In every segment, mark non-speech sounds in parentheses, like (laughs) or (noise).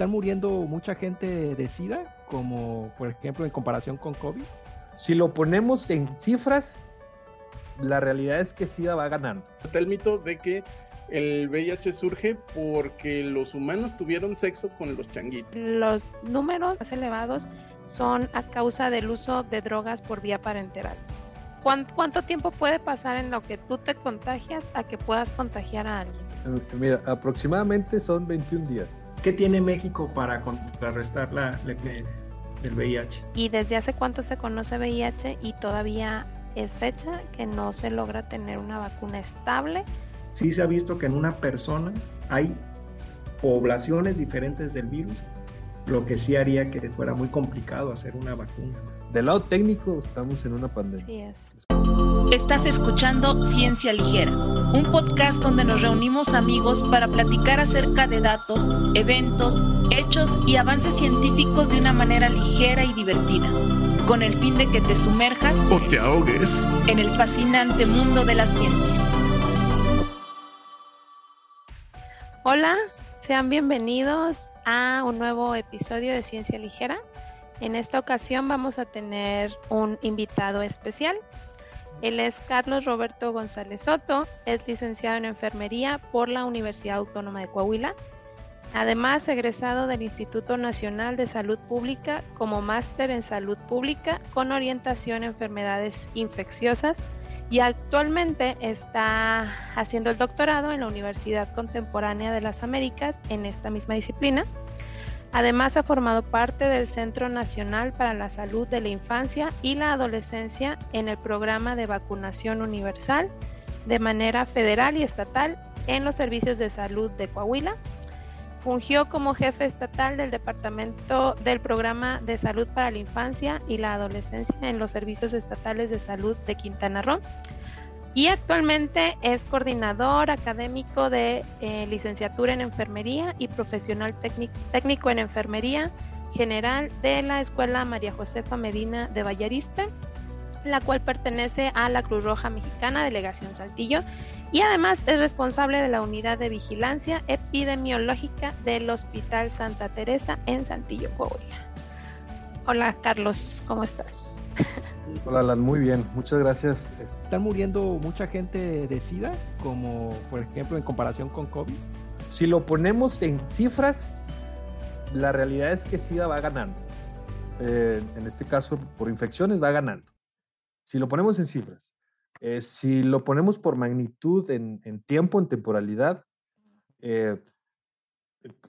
Están muriendo mucha gente de SIDA, como por ejemplo en comparación con COVID. Si lo ponemos en cifras, la realidad es que SIDA va ganando. Está el mito de que el VIH surge porque los humanos tuvieron sexo con los changuitos. Los números más elevados son a causa del uso de drogas por vía parenteral. ¿Cuánto, tiempo puede pasar en lo que tú te contagias a que puedas contagiar a alguien? Mira, aproximadamente son 21 días. ¿Qué tiene México para contrarrestar la, la, el VIH? ¿Y desde hace cuánto se conoce VIH y todavía es fecha que no se logra tener una vacuna estable? Sí se ha visto que en una persona hay poblaciones diferentes del virus, lo que sí haría que fuera muy complicado hacer una vacuna. Del lado técnico estamos en una pandemia. Estás escuchando Ciencia Ligera, un podcast donde nos reunimos amigos para platicar acerca de datos, eventos, hechos y avances científicos de una manera ligera y divertida, con el fin de que te sumerjas o te ahogues en el fascinante mundo de la ciencia. Hola, sean bienvenidos a un nuevo episodio de Ciencia Ligera. En esta ocasión vamos a tener un invitado especial. Él es Carlos Roberto González Soto, es licenciado en enfermería por la Universidad Autónoma de Coahuila. Además, egresado del Instituto Nacional de Salud Pública como máster en salud pública con orientación en enfermedades infecciosas y actualmente está haciendo el doctorado en la Universidad Contemporánea de las Américas en esta misma disciplina. Además, ha formado parte del Centro Nacional para la Salud de la Infancia y la Adolescencia en el programa de vacunación universal de manera federal y estatal en los servicios de salud de Coahuila. Fungió como jefe estatal del Departamento del Programa de Salud para la Infancia y la Adolescencia en los servicios estatales de salud de Quintana Roo y actualmente es coordinador académico de eh, licenciatura en enfermería y profesional técnico en enfermería general de la Escuela María Josefa Medina de Vallarista, la cual pertenece a la Cruz Roja Mexicana, Delegación Saltillo, y además es responsable de la unidad de vigilancia epidemiológica del Hospital Santa Teresa en Saltillo, Coahuila. Hola Carlos, ¿cómo estás? (laughs) Hola, Alan, muy bien, muchas gracias. Este, ¿Están muriendo mucha gente de SIDA, como por ejemplo en comparación con COVID? Si lo ponemos en cifras, la realidad es que SIDA va ganando. Eh, en este caso, por infecciones va ganando. Si lo ponemos en cifras. Eh, si lo ponemos por magnitud en, tiempo, en temporalidad, eh,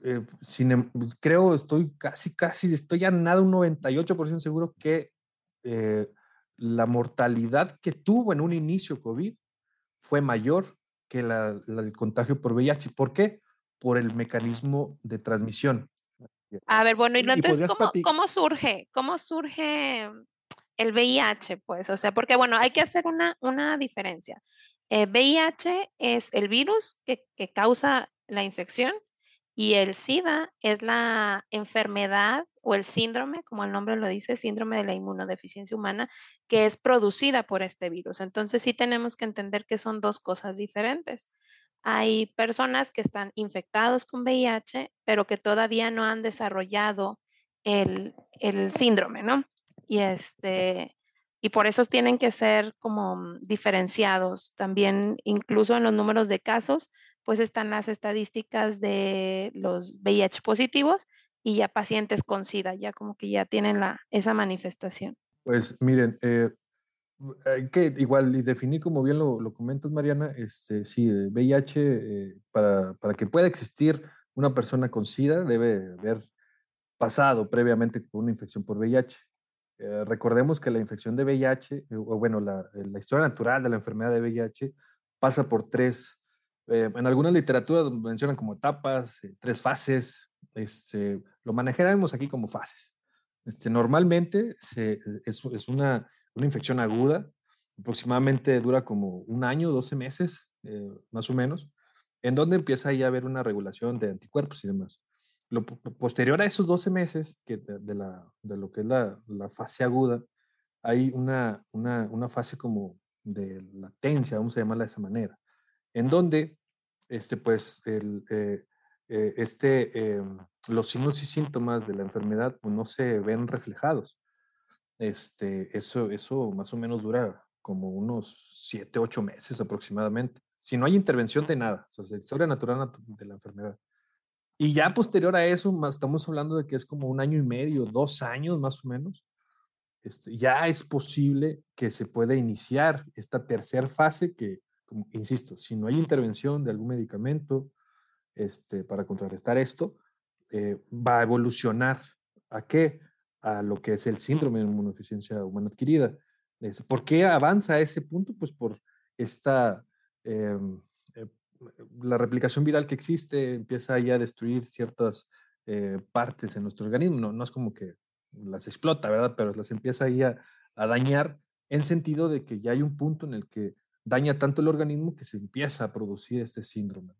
em, creo, estoy casi, casi, estoy ya nada, un 98% seguro que la mortalidad que tuvo en un inicio COVID fue mayor que la, del contagio por VIH. ¿Por qué? Por el mecanismo de transmisión. A ver, bueno, y, entonces, ¿cómo, surge? ¿Cómo surge el VIH? Pues, o sea, porque, bueno, hay que hacer una, una diferencia. VIH eh, es el virus que, que causa la infección y el SIDA es la enfermedad o el síndrome, como el nombre lo dice, síndrome de la inmunodeficiencia humana, que es producida por este virus. Entonces sí tenemos que entender que son dos cosas diferentes. Hay personas que están infectados con VIH, pero que todavía no han desarrollado el, síndrome, ¿no? Y, este, y por eso tienen que ser como diferenciados. También, incluso en los números de casos, pues están las estadísticas de los VIH positivos y ya pacientes con SIDA, ya como que ya tienen la, esa manifestación. Pues miren, eh, que igual y definir como bien lo, lo comentas, Mariana, este, sí, VIH, eh, para, para, que pueda existir una persona con SIDA debe haber pasado previamente por una infección por VIH. Eh, recordemos que la infección de VIH, o bueno, la, la, historia natural de la enfermedad de VIH pasa por tres, en algunas literaturas mencionan como etapas, tres fases, este, lo manejaremos aquí como fases. Este, normalmente es, una, una, infección aguda, aproximadamente dura como un año, 12 meses, eh, más o menos, en donde empieza ahí a haber una regulación de anticuerpos y demás. Posterior a esos 12 meses que de, la, de lo que es la, la fase aguda, hay una, una, una, fase como de latencia, vamos a llamarla de esa manera, en donde este, pues, el, eh, eh, este, em, los signos y síntomas de la enfermedad pues, no se ven reflejados. Este, eso, eso más o menos dura como unos 7, 8 meses aproximadamente. Si no hay intervención de nada, o sea, historia natural de la enfermedad. Y ya posterior a eso, estamos hablando de que es como un año y medio, dos años más o menos, este, ya es posible que se pueda iniciar esta tercera fase que, como, insisto, si no hay intervención de algún medicamento este, para contrarrestar esto, eh, va a evolucionar a qué? A lo que es el síndrome de inmunodeficiencia humana adquirida. ¿Por qué avanza a ese punto? Pues por esta em, la replicación viral que existe empieza ya a destruir ciertas eh, partes en nuestro organismo. No, no, es como que las explota, ¿verdad? Pero las empieza ahí a, a, dañar en sentido de que ya hay un punto en el que daña tanto el organismo que se empieza a producir este síndrome.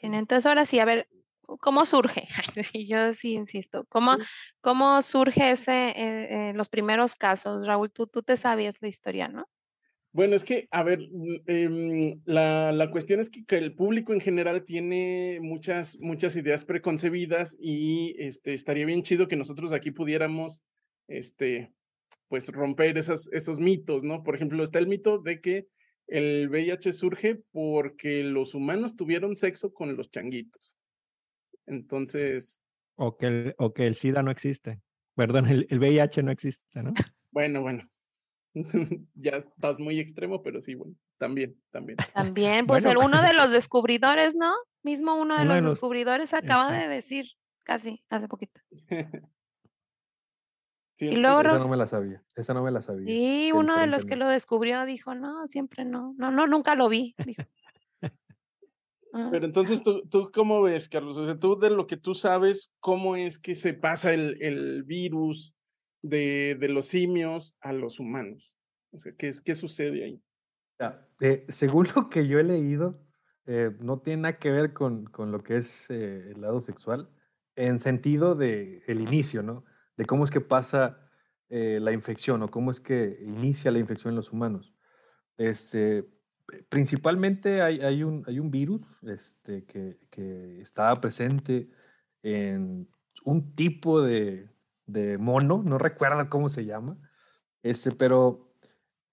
Bien, entonces ahora sí, a ver, ¿cómo surge? (laughs) Yo sí insisto, ¿cómo, cómo surge ese, eh, eh, los primeros casos? Raúl, tú, tú te sabías la historia, ¿no? Bueno, es que, a ver, mm, em, la, la, cuestión es que, que, el público en general tiene muchas, muchas ideas preconcebidas y este, estaría bien chido que nosotros aquí pudiéramos, este, pues, romper esas, esos mitos, ¿no? Por ejemplo, está el mito de que el VIH surge porque los humanos tuvieron sexo con los changuitos. Entonces... O que el, o que el SIDA no existe. Perdón, el, el VIH no existe, ¿no? Bueno, bueno, (laughs) ya estás muy extremo, pero sí, bueno, también, también. También, pues el, uno de (laughs) los descubridores, ¿no? Mismo uno de, uno los, de los, descubridores acaba de decir, casi, hace poquito. (laughs) Y luego, esa no me la sabía, esa no me la sabía. Sí, uno de los que lo descubrió dijo, no, siempre no, no, no, nunca lo vi. Dijo. Pero entonces, ¿tú, ¿tú cómo ves, Carlos? O sea, tú de lo que tú sabes, ¿cómo es que se pasa el, el virus de, de, los simios a los humanos? O sea, ¿qué, qué sucede ahí? Eh, según (laughs) lo que yo he leído, eh, no tiene nada que ver con, con lo que es eh, el lado sexual, en sentido de el inicio, ¿no? De cómo es que pasa eh, la infección o cómo es que inicia la infección en los humanos. Este, principalmente hay, hay, un, hay un virus este, que, que está presente en un tipo de, de mono, no recuerdo cómo se llama, este, pero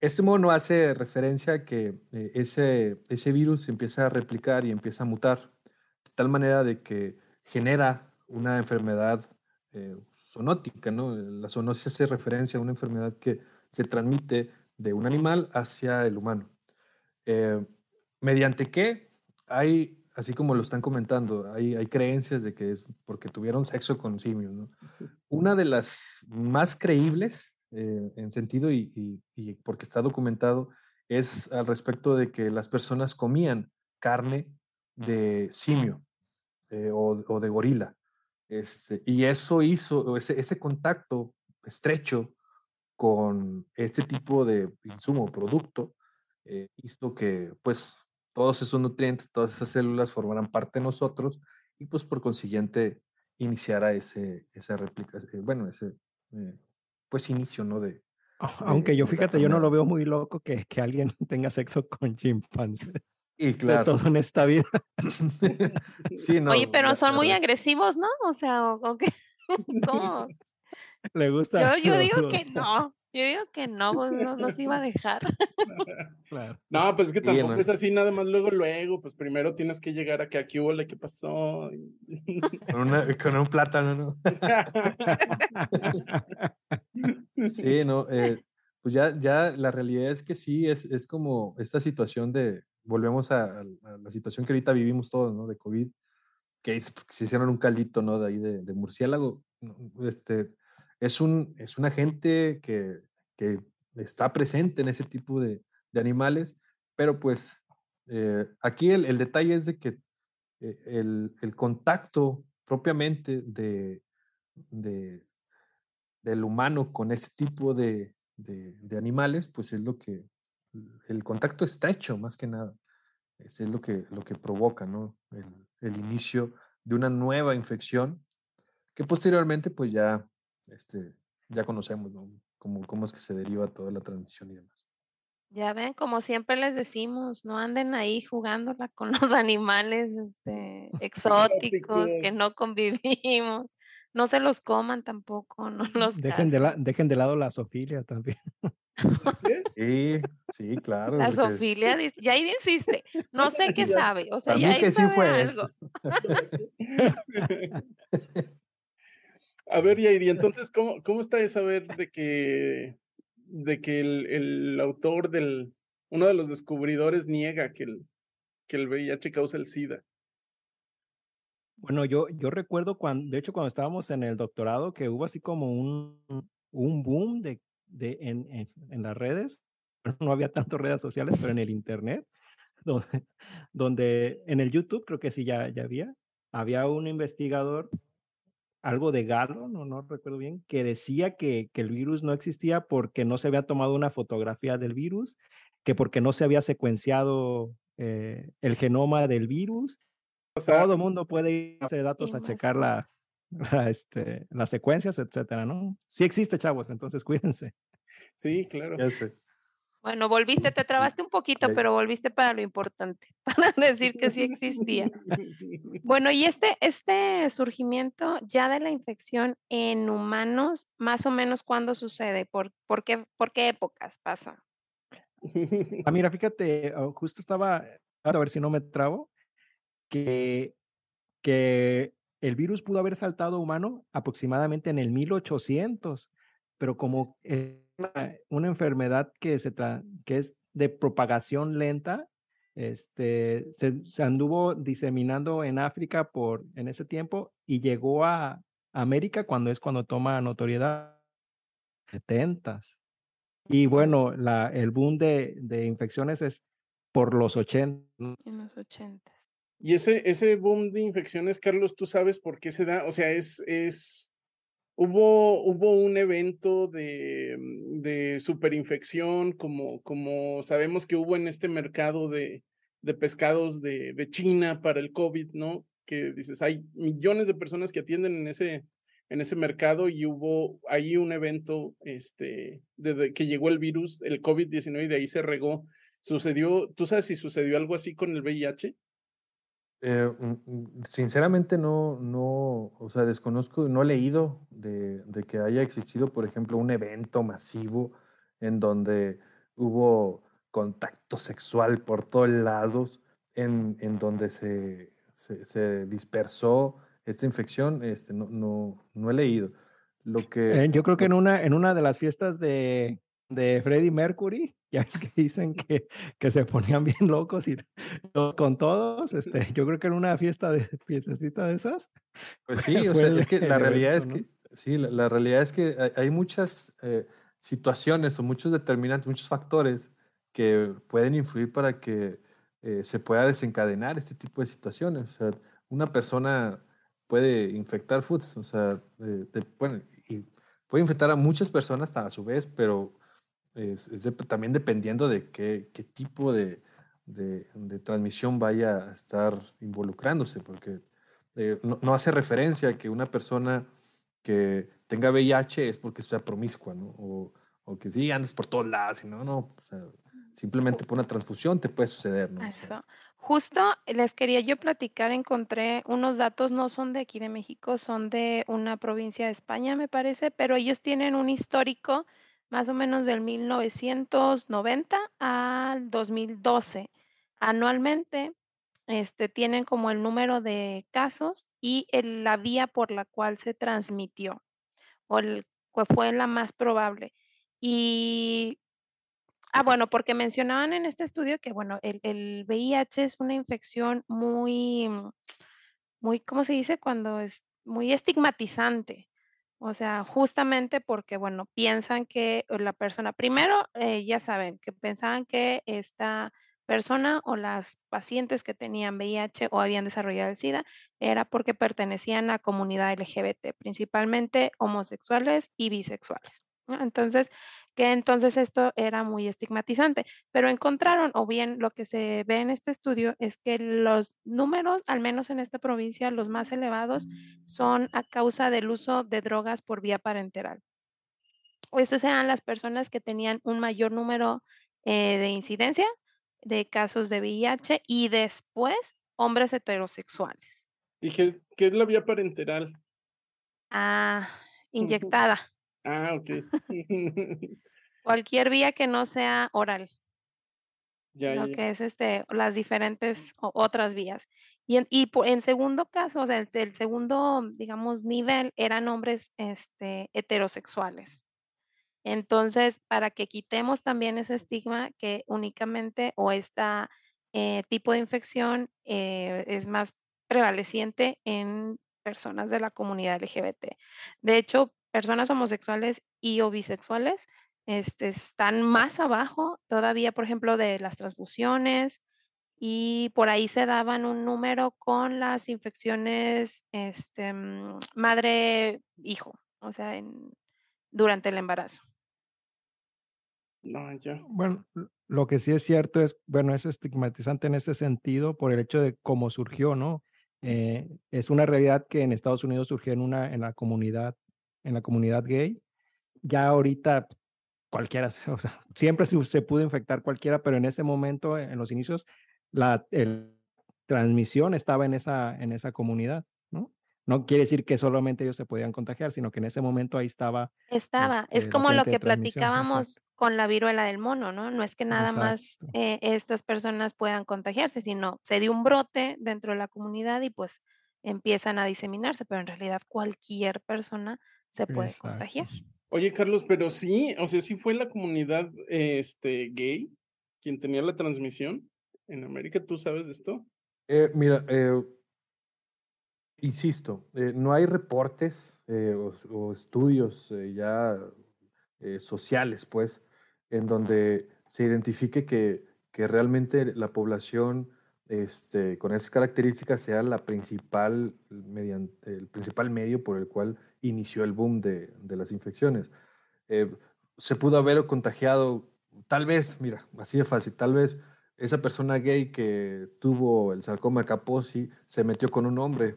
este mono hace referencia a que eh, ese, ese virus empieza a replicar y empieza a mutar, de tal manera de que genera una enfermedad eh, zoonótica, ¿no? La zoonosis hace referencia a una enfermedad que se transmite de un animal hacia el humano. Eh, ¿Mediante qué? Hay así como lo están comentando, hay, hay creencias de que es porque tuvieron sexo con simios. ¿no? Una de las más creíbles eh, en sentido y, y, porque está documentado es al respecto de que las personas comían carne de simio eh, o, o, de gorila. Este, y eso hizo, ese, ese contacto estrecho con este tipo de insumo o producto, eh, hizo que pues todos esos nutrientes, todas esas células formarán parte de nosotros y pues por consiguiente iniciará ese, esa réplica, eh, bueno, ese eh, pues inicio, ¿no? De, Aunque yo fíjate, yo no lo veo muy loco que, que alguien (laughs) tenga sexo con chimpancés. Y claro. De todo en esta vida. (laughs) sí, no, Oye, pero son muy agresivos, ¿no? O sea, ¿o qué? (laughs) ¿cómo? Le gusta. Yo, yo digo que no. Yo digo que no, pues no nos iba a dejar. (laughs) Claro. No, pues es que tampoco es así, nada más luego, luego, pues primero tienes que llegar a que aquí hubo ¿qué pasó? Con, con, un plátano, ¿no? sí, no, eh, pues ya, ya la realidad es que sí, es, es como esta situación de, volvemos a, la situación que ahorita vivimos todos, ¿no? De COVID, que se hicieron un caldito, ¿no? De ahí de, de murciélago. Este, es un, es un agente que, que está presente en ese tipo de, de animales, pero pues eh, aquí el, el, detalle es de que eh, el, el, contacto propiamente de, de, del humano con ese tipo de, de, animales, pues es lo que el contacto está hecho más que nada. Es, es lo, que, lo que provoca ¿no? el, el, inicio de una nueva infección que posteriormente pues ya, este, ya conocemos ¿no? cómo, cómo es que se deriva toda la transmisión y demás. Ya ven, como siempre les decimos, no anden ahí jugándola con (laughs) los animales este, (laughs) exóticos que no convivimos. No se los coman tampoco, no (laughs) los dejen de, dejen de lado la sofilia también. (laughs) Sí, sí, claro. La sofilia, ya ahí insiste, no sé qué sabe, o sea, ya ahí sabe fue algo. A ver, Yairi, entonces, ¿cómo, cómo está de saber de que de que el, el, autor del, uno de los descubridores niega que el, que el VIH causa el SIDA. Bueno, yo, yo recuerdo cuando, de hecho, cuando estábamos en el doctorado, que hubo así como un, un boom de, de en, en, las redes, (laughs) no había tantas redes sociales, pero en el Internet, donde, (laughs) donde en el YouTube creo que sí ya, ya había, había un investigador algo de Galo, no, no recuerdo bien, que decía que, que, el virus no existía porque no se había tomado una fotografía del virus, que porque no se había secuenciado eh, el genoma del virus. O sea, Todo mundo puede ir a datos a checar la, la, este, las secuencias, etcétera, ¿no? Sí existe, chavos, entonces cuídense. Sí, claro. Bueno, volviste, te trabaste un poquito, pero volviste para lo importante, (laughs) para decir que sí existía. Bueno, y este, este surgimiento ya de la infección en humanos, más o menos cuándo sucede, por, por, qué, por qué épocas pasa. Ah, mira, fíjate, oh, justo estaba, a ver si no me trabo, que, que el virus pudo haber saltado humano aproximadamente en el 1800, pero como una, enfermedad que, se que es de propagación lenta, este, se, anduvo diseminando en África por, en ese tiempo y llegó a América cuando es cuando toma notoriedad 70 Y bueno, la, el boom de, de infecciones es por los 80. En los 80. Y ese, ese boom de infecciones, Carlos, ¿tú sabes por qué se da? O sea, es, es Hubo, hubo un evento de, mm, de superinfección, como, como sabemos que hubo en este mercado de, de pescados de, de, China para el COVID, ¿no? Que dices, hay millones de personas que atienden en ese, en ese mercado y hubo ahí un evento este, de, que llegó el virus, el COVID-19 y de ahí se regó. Sucedió, ¿tú sabes si sucedió algo así con el VIH? Eh, sinceramente no, no, o sea, desconozco, no he leído de, de, que haya existido, por ejemplo, un evento masivo en donde hubo contacto sexual por todos lados, en, en donde se, se, se, dispersó esta infección, este, no, no, no he leído. Lo que, eh, yo creo que en una, en una de las fiestas de, de Freddie Mercury, (laughs) ya es que dicen que, que se ponían bien locos y todos con todos, este, yo creo que en una fiesta de (laughs) fiestecita de esas. Pues (laughs) sí, o sea, es que la realidad es que, sí, la, realidad es que hay, muchas eh, situaciones o muchos determinantes, muchos factores que pueden influir para que eh, se pueda desencadenar este tipo de situaciones. O sea, una persona puede infectar foods, o sea, bueno, y puede infectar a muchas personas a su vez, pero es, también dependiendo de qué, tipo de, de, transmisión vaya a estar involucrándose, porque eh, no, hace referencia que una persona que tenga VIH es porque sea promiscua, ¿no? O, que sí andes por todos lados, y no, simplemente por una transfusión te puede suceder. Justo les quería yo platicar, encontré unos datos, no son de aquí de México, son de una provincia de España, me parece, pero ellos tienen un histórico más o menos del 1990 al 2012. Anualmente este, tienen como el número de casos y la vía por la cual se transmitió o el, fue la más probable. Y, ah, bueno, porque mencionaban en este estudio que, bueno, el, el VIH es una infección muy, muy, ¿cómo se dice? Cuando es muy estigmatizante. O sea, justamente porque, bueno, piensan que la persona, primero, eh, ya saben, que pensaban que esta persona o las pacientes que tenían VIH o habían desarrollado el SIDA era porque pertenecían a comunidad LGBT, principalmente homosexuales y bisexuales. Entonces, que entonces esto era muy estigmatizante, pero encontraron, o bien lo que se ve en este estudio es que los números, al menos en esta provincia, los más elevados son a causa del uso de drogas por vía parenteral. Esas eran las personas que tenían un mayor número eh, de incidencia de casos de VIH y después hombres heterosexuales. ¿Y qué es, qué es la vía parenteral? Ah, inyectada. Ah, ok. (laughs) Cualquier vía que no sea oral. Ya, lo ya. que es este, las diferentes otras vías. Y en, y en segundo caso, o sea, el, el segundo, digamos, nivel eran hombres este, heterosexuales. Entonces, para que quitemos también ese estigma que únicamente o este tipo de infección eh, es más prevaleciente en personas de la comunidad LGBT. De hecho, personas homosexuales y o bisexuales este, están más abajo todavía, por ejemplo, de las transfusiones y por ahí se daban un número con las infecciones este, mm, madre-hijo, o sea, en- durante el embarazo. No, ya. Bueno, lo que sí es cierto es, bueno, es estigmatizante en ese sentido por el hecho de cómo surgió, ¿no? Eh, es una realidad que en Estados Unidos surgió en una, en la comunidad, en la comunidad gay. Ya ahorita cualquiera, (laughs) o sea, siempre se, se pudo infectar cualquiera, pero en ese momento, en los inicios, la el- transmisión estaba en esa, en esa comunidad, ¿no? No quiere decir que solamente ellos se podían contagiar, sino que en ese momento ahí estaba Estaba, este, es la como lo que platicábamos exacto. con la viruela del mono, ¿no? No es que nada más eh, estas personas puedan contagiarse, sino se dio un brote dentro de la comunidad y pues empiezan a diseminarse, pero en realidad cualquier persona se puede Exacto. contagiar. Oye, Carlos, pero sí, o sea, sí fue la comunidad este, gay quien tenía la transmisión en América. ¿Tú sabes de esto? Eh, mira, eh, insisto, eh, no hay reportes eh, o, o estudios eh, ya sociales, pues, en donde se identifique que, que realmente la población este, con esas características sea la principal, mediante, el principal medio por el cual inició el boom de, de las infecciones. Eh, se pudo haber contagiado, tal vez, mira, así de fácil, tal vez esa persona gay que tuvo el sarcoma Kaposi se metió con un hombre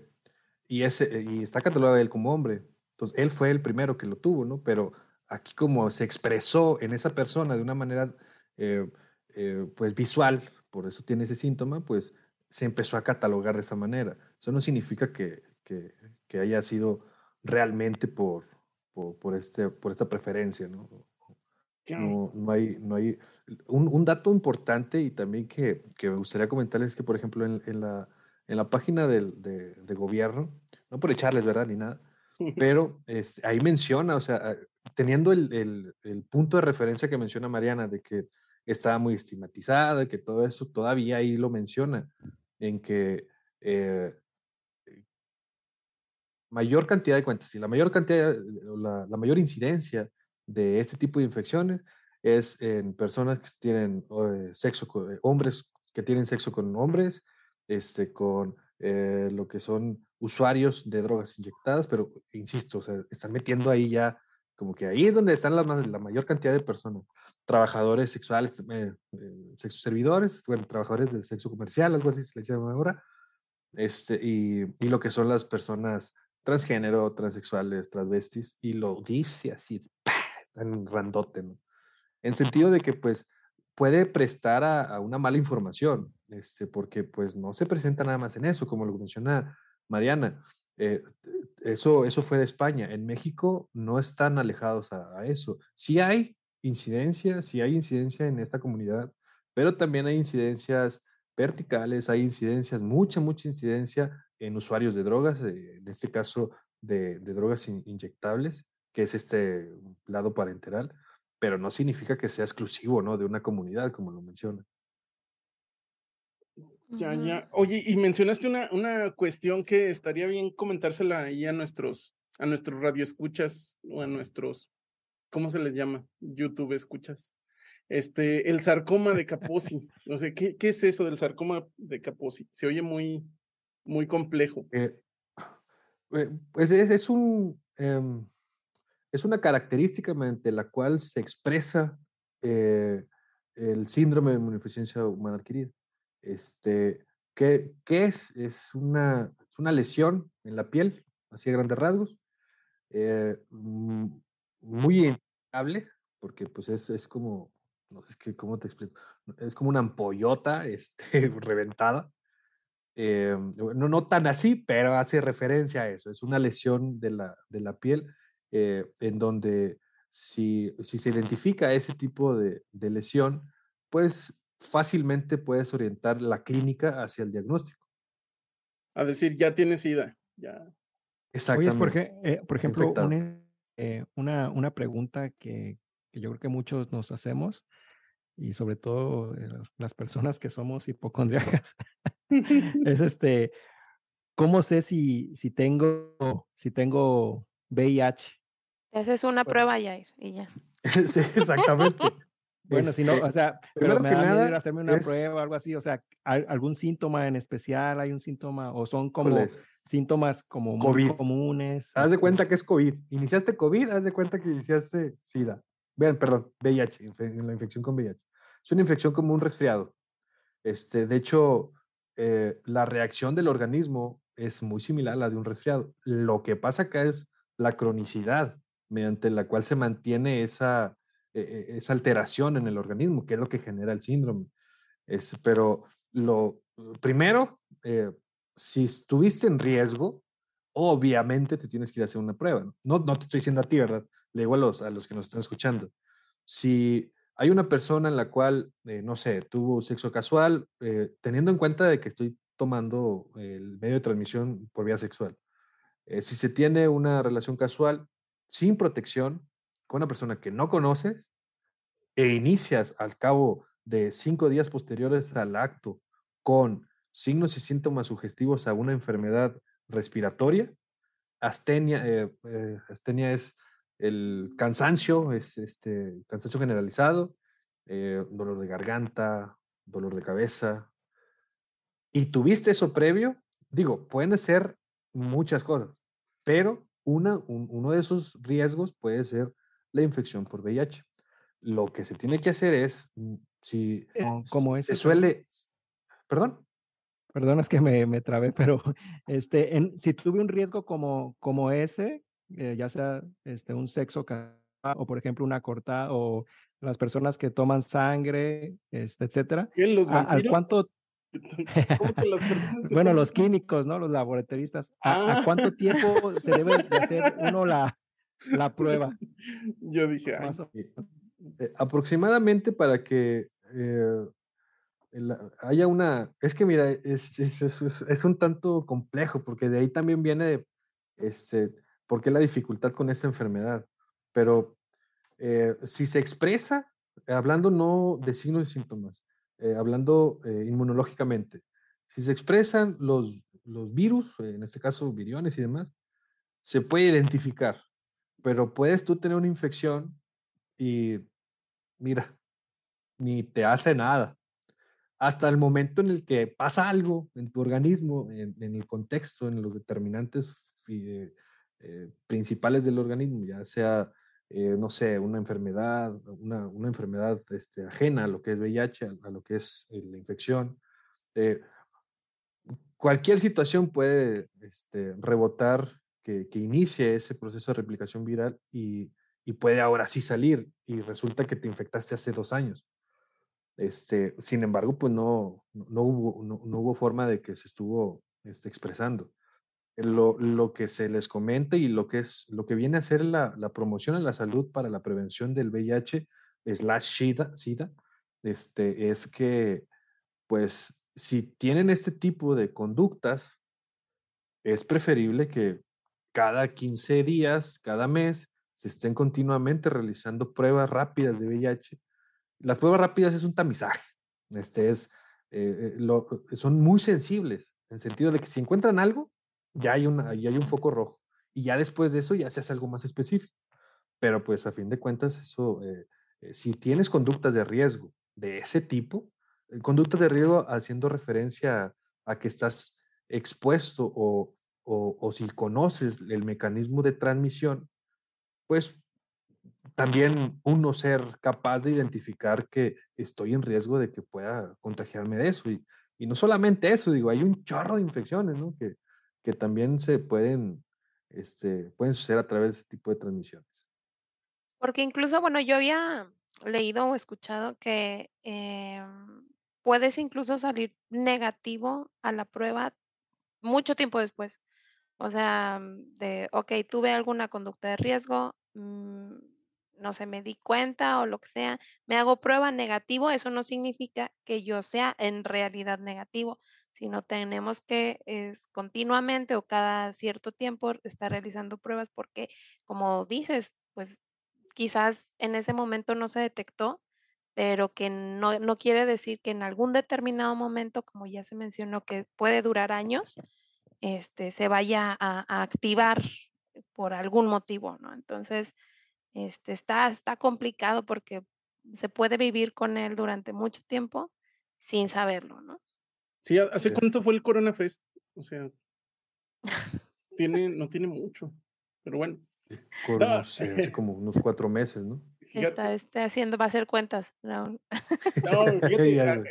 y, ese, y está catalogado él como hombre. Entonces, él fue el primero que lo tuvo, ¿no? Pero aquí como se expresó en esa persona de una manera, eh, eh, pues, visual, por eso tiene ese síntoma, pues, se empezó a catalogar de esa manera. Eso no significa que, que haya sido realmente por, por, por, este, por esta preferencia, ¿no? No, no hay, no hay un, un, dato importante y también que, que, me gustaría comentarles es que, por ejemplo, en, en, la, en la página del, de, de, gobierno, no por echarles, ¿verdad? Ni nada, (laughs) pero este, ahí menciona, o sea, teniendo el, el, el, punto de referencia que menciona Mariana, de que estaba muy estigmatizada, que todo eso todavía ahí lo menciona, en que eh, mayor cantidad de cuentas, y la mayor cantidad, la, la mayor incidencia de este tipo de infecciones es en personas que tienen eh, sexo con eh, hombres que tienen sexo con hombres, este, con eh, lo que son usuarios de drogas inyectadas, pero insisto, o sea, están metiendo ahí ya, como que ahí es donde están la, la mayor cantidad de personas, trabajadores sexuales, eh, sexo servidores, bueno, trabajadores del sexo comercial, algo así se les llama ahora, este, y, y lo que son las personas transgénero, transexuales, transvestis, y lo dice así, tan randote, ¿no? En sentido de que, pues, puede prestar a, a, una mala información, este, porque, pues, no se presenta nada más en eso, como lo menciona Mariana. Eh, eso, eso fue de España. En México no están alejados a, a eso. Sí hay incidencia, sí hay incidencia en esta comunidad, pero también hay incidencias verticales, hay incidencias, mucha, mucha incidencia en usuarios de drogas, en este caso de, de drogas in, inyectables, que es este lado parenteral, pero no significa que sea exclusivo ¿no? de una comunidad, como lo menciona. Ya, ya. Oye, y mencionaste una, una cuestión que estaría bien comentársela ahí a nuestros, a nuestros radioescuchas o a nuestros, ¿cómo se les llama? YouTube escuchas. Este, el sarcoma de Kaposi. (laughs) No sé, ¿qué, ¿qué, es eso del sarcoma de Kaposi? Se oye muy, muy complejo. Eh, eh pues es, es un, eh, es una característica mediante la cual se expresa eh, el síndrome de inmunodeficiencia humana adquirida. Este, ¿qué, ¿Qué es? Es una, es una lesión en la piel, así a grandes rasgos, eh, muy inestable, porque pues es, es como, no es que, ¿cómo te explico? Es como una ampollota (laughs) este, reventada. Eh, no, no tan así, pero hace referencia a eso. Es una lesión de la, de la piel eh, en donde si, si, se identifica ese tipo de, de, lesión, pues fácilmente puedes orientar la clínica hacia el diagnóstico. A decir, ya tienes SIDA, ya. Exactamente. Oye, porque, eh, por ejemplo, una, eh, una, una, pregunta que, que, yo creo que muchos nos hacemos, y sobre todo eh, las personas que somos hipocondriacas, (laughs) (laughs) es este, ¿cómo sé si, si, tengo, si tengo VIH? Te haces una prueba, Jair, y ya. (laughs) sí, exactamente. (laughs) bueno, si no, o sea, pero me que da nada miedo hacerme una prueba o algo así, o sea, ¿algún síntoma en especial? ¿Hay un síntoma? ¿O son como síntomas como muy COVID. comunes? Haz de este cuenta que es COVID. Iniciaste COVID, haz de cuenta que iniciaste SIDA. Vean, perdón, VIH, la infección con VIH. Es una infección como un resfriado. Este, de hecho, eh, la reacción del organismo es muy similar a la de un resfriado. Lo que pasa acá es la cronicidad mediante la cual se mantiene esa, e, e, esa alteración en el organismo, que es lo que genera el síndrome. Es, pero lo primero, eh, si estuviste en riesgo, obviamente te tienes que ir a hacer una prueba. No, no te estoy diciendo a ti, ¿verdad? Le digo a los, a los que nos están escuchando. Si hay una persona en la cual, eh, no sé, tuvo sexo casual, eh, teniendo en cuenta de que estoy tomando el medio de transmisión por vía sexual. si se tiene una relación casual, sin protección con una persona que no conoces e inicias al cabo de cinco días posteriores al acto con signos y síntomas sugestivos a una enfermedad respiratoria, astenia, eh, eh, astenia es el cansancio, es este cansancio generalizado, eh, dolor de garganta, dolor de cabeza, y tuviste eso previo, digo, pueden ser muchas cosas, pero uno de esos riesgos puede ser la infección por VIH. Lo que se tiene que hacer es, mm, si eh, como se suele, perdón. Perdón, es que me, me trabé, (laughs) pero este, en, si tuve un riesgo como, como ese, eh, ya sea este, un sexo o por ejemplo una cortada o las personas que toman sangre, este, etcétera, ¿Al cuánto (laughs) (laughs) bueno, los químicos, ¿no? Los laboratoristas. ¿A, cuánto ah. tiempo se debe de hacer uno la, la prueba? (laughs) Yo dije, eh, aproximadamente para que eh, haya una, es que mira, es, es, es, un tanto complejo, porque de ahí también viene, este, por qué la dificultad con esta enfermedad. Pero eh, si se expresa, hablando no de signos y síntomas, eh, hablando eh, inmunológicamente. Si se expresan los, los virus, en este caso viriones y demás, se puede identificar, pero puedes tú tener una infección y mira, ni te hace nada. Hasta el momento en el que pasa algo en tu organismo, en, el contexto, en los determinantes eh, principales del organismo, ya sea eh, no sé, una enfermedad, una, una enfermedad este, ajena a lo que es VIH, a, lo que es eh, la infección. Eh, cualquier situación puede este, rebotar que, que, inicie ese proceso de replicación viral y, y, puede ahora sí salir y resulta que te infectaste hace dos años. Este, sin embargo, pues no, no, hubo, no, no hubo forma de que se estuvo este, expresando lo, lo, que se les comenta y lo que, es, lo que viene a ser la, la promoción en la salud para la prevención del VIH slash SIDA, SIDA este, es que, pues, si tienen este tipo de conductas, es preferible que cada 15 días, cada mes, se estén continuamente realizando pruebas rápidas de VIH. Las pruebas rápidas es un tamizaje. Este es, eh, eh, lo, son muy sensibles, en sentido de que si encuentran algo, ya hay, una, ya hay un foco rojo. Y ya después de eso ya se hace algo más específico. Pero pues a fin de cuentas eso, eh, eh, si tienes conductas de riesgo de ese tipo, eh, conductas de riesgo haciendo referencia a, que estás expuesto o, o, si conoces el mecanismo de transmisión, pues también uno ser capaz de identificar que estoy en riesgo de que pueda contagiarme de eso. Y, y no solamente eso, digo, hay un chorro de infecciones, ¿no? Que, que también se pueden, este, pueden suceder a través de ese tipo de transmisiones. Porque incluso, bueno, yo había leído o escuchado que em, puedes incluso salir negativo a la prueba mucho tiempo después. O sea, de, ok, tuve alguna conducta de riesgo, mm, no sé, me di cuenta o lo que sea, me hago prueba negativo, eso no significa que yo sea en realidad negativo, sino tenemos que es, continuamente o cada cierto tiempo estar realizando pruebas porque, como dices, pues quizás en ese momento no se detectó, pero que no, no quiere decir que en algún determinado momento, como ya se mencionó, que puede durar años, este, se vaya a, a activar por algún motivo, ¿no? Entonces, este, está, está complicado porque se puede vivir con él durante mucho tiempo sin saberlo, ¿no? Sí, ¿hace cuánto fue el Corona Fest? O sea, (laughs) tiene, no tiene mucho, pero bueno. hace como unos (laughs) cuatro meses, ¿no? Está, está, haciendo, va a hacer cuentas. No, (laughs)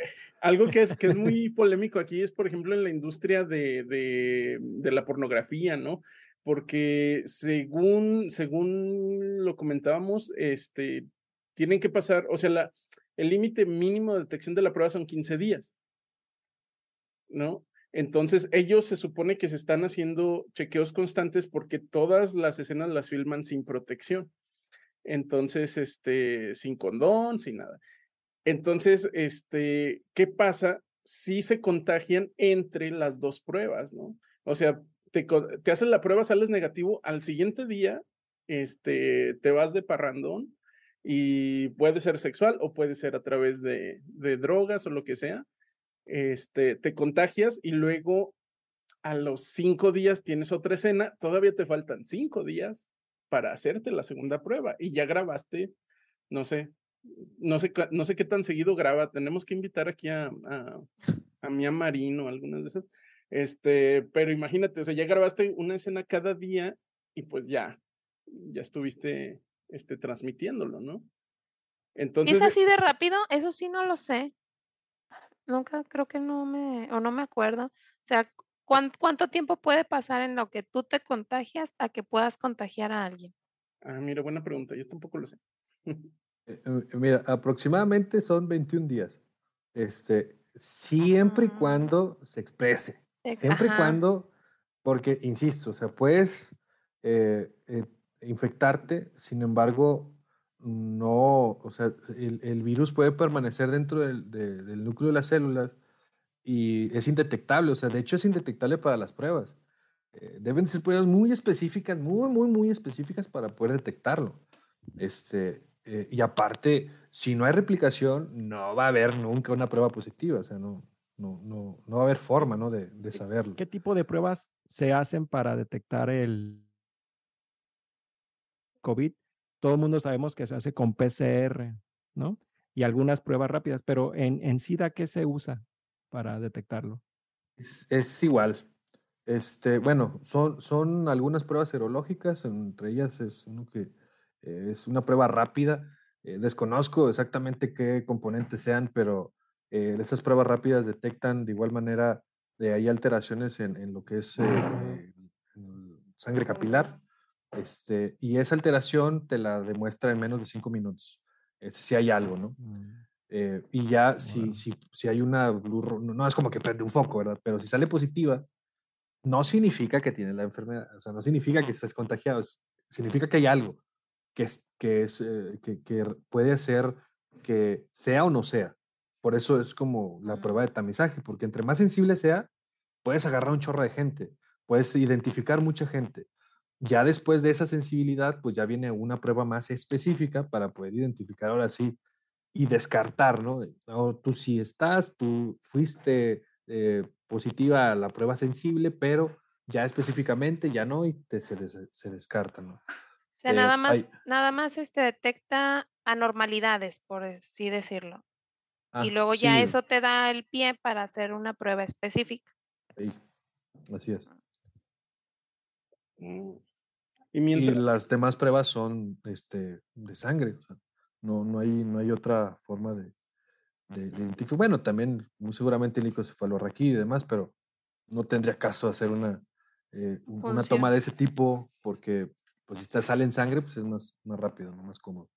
algo que es, que es muy polémico aquí es, por ejemplo, en la industria de, de, de la pornografía, ¿no? porque según, según lo comentábamos, este, tienen que pasar, o sea, la, el límite mínimo de detección de la prueba son 15 días, ¿no? Entonces, ellos se supone que se están haciendo chequeos constantes porque todas las escenas las filman sin protección. Entonces, este, sin condón, sin nada. Entonces, este, ¿qué pasa si se contagian entre las dos pruebas, no? O sea, te, te hacen la prueba, sales negativo, al siguiente día este, te vas de parrandón y puede ser sexual o puede ser a través de, de drogas o lo que sea. Este, te contagias y luego a los cinco días tienes otra escena, todavía te faltan cinco días para hacerte la segunda prueba y ya grabaste, no sé, no sé, no sé qué tan seguido graba, tenemos que invitar aquí a, a, a Mía Marino, algunas de esas, este, pero imagínate, o sea, ya grabaste una escena cada día y pues ya, ya estuviste este, transmitiéndolo, ¿no? Entonces. ¿Es así de rápido? Eso sí no lo sé. Nunca creo que no me, o no me acuerdo. O sea, ¿cuánto, tiempo puede pasar en lo que tú te contagias a que puedas contagiar a alguien? Ah, mira, buena pregunta. Yo tampoco lo sé. (laughs) Eh, eh, mira, aproximadamente son 21 días. Este, siempre y cuando se exprese. Siempre y cuando, porque, insisto, o sea, puedes eh, eh, infectarte, sin embargo, no, o sea, el, virus puede permanecer dentro del, del, núcleo de las células y es indetectable, o sea, de hecho es indetectable para las pruebas. Eh, deben ser pruebas muy específicas, muy, muy, muy específicas para poder detectarlo. Este, y aparte, si no hay replicación, no va a haber nunca una prueba positiva, o sea, no, no, no, no va a haber forma ¿no? de, de saberlo. ¿Qué tipo de pruebas se hacen para detectar el COVID? Todo el mundo sabemos que se hace con PCR, ¿no? Y algunas pruebas rápidas, pero en, en SIDA, ¿qué se usa para detectarlo? Es, es igual. Este, bueno, son, son algunas pruebas serológicas, entre ellas es uno que eh, es una prueba rápida. Eh, desconozco exactamente qué componentes sean, pero eh, esas pruebas rápidas detectan de igual manera de hay alteraciones en, lo que es eh, sangre capilar. Este, y esa alteración te la demuestra en menos de cinco minutos. Este, si hay algo, ¿no? Mm. Eh, y ya si, si, si, hay una no, es como que prende un foco, ¿verdad? Pero si sale positiva, no significa que tiene la enfermedad, o sea, no significa que estés contagiado, significa que hay algo que, es, que, es, que, que puede ser que sea o no sea. Por eso es como la prueba de tamizaje, porque entre más sensible sea, puedes agarrar un chorro de gente, puedes identificar mucha gente. Ya después de esa sensibilidad, pues ya viene una prueba más específica para poder identificar ahora sí y descartar, ¿no? tú sí estás, tú fuiste eh, positiva a la prueba sensible, pero ya específicamente ya no y te, se, se descarta, ¿no? sea, Eh, nada más, hay- nada más este detecta anormalidades, por así decirlo. Ah, y luego ya sí, eso te da el pie para hacer una prueba específica. sí, así es. Mm. Y las demás pruebas son este, de sangre. o sea, no, no, hay, no hay otra forma de, de, de identificar. Bueno, también muy seguramente el licocefalorraquí y demás, pero no tendría caso hacer una, eh, un- una toma de ese tipo porque pues si está, sale en sangre, pues es más, más rápido, ¿no? más cómodo.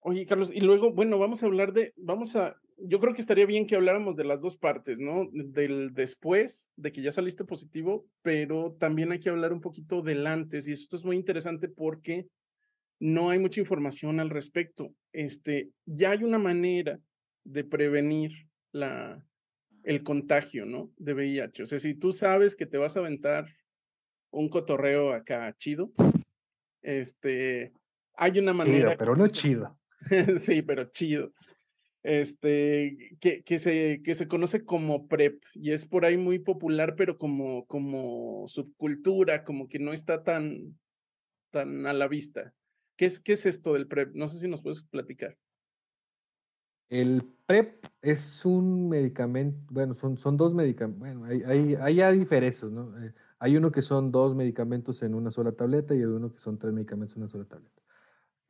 Oye, Carlos, y luego, bueno, vamos a hablar de, vamos a, yo creo que estaría bien que habláramos de las dos partes, ¿no? Del después, de que ya saliste positivo, pero también hay que hablar un poquito del antes, y esto es muy interesante porque no hay mucha información al respecto. Este, ya hay una manera de prevenir la, el contagio, ¿no? De VIH. O sea, si tú sabes que te vas a aventar un cotorreo acá chido, este, hay una manera. Chido, pero no chido. (laughs) sí, pero chido. Este, que, que, se, que se conoce como PrEP y es por ahí muy popular, pero como, como subcultura, como que no está tan, tan a la vista. ¿Qué es, ¿Qué es esto del PrEP? No sé si nos puedes platicar. El PrEP es un medicamento, bueno, son, son dos medicamentos, bueno, hay, hay, hay diferencias, ¿no? Eh, hay uno que son dos medicamentos en una sola tableta y hay uno que son tres medicamentos en una sola tableta.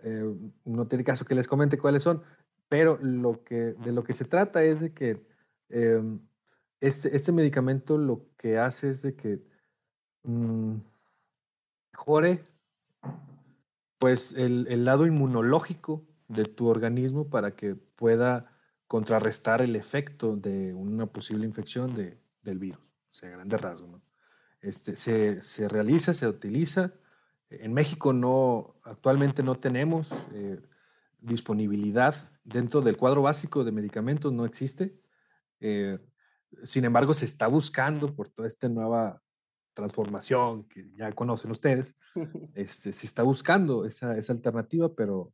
Eh, no tiene caso que les comente cuáles son, pero lo que, de lo que se trata es de que eh, este, medicamento lo que hace es de que mm, mejore pues el, el lado inmunológico de tu organismo para que pueda contrarrestar el efecto de una posible infección de, del virus, o sea, grandes rasgos. ¿no? Este, se, se realiza, se utiliza. En México no, actualmente no tenemos eh, disponibilidad dentro del cuadro básico de medicamentos, no existe. Eh, sin embargo, se está buscando por toda esta nueva transformación que ya conocen ustedes, (laughs) este, se está buscando esa, esa alternativa, pero,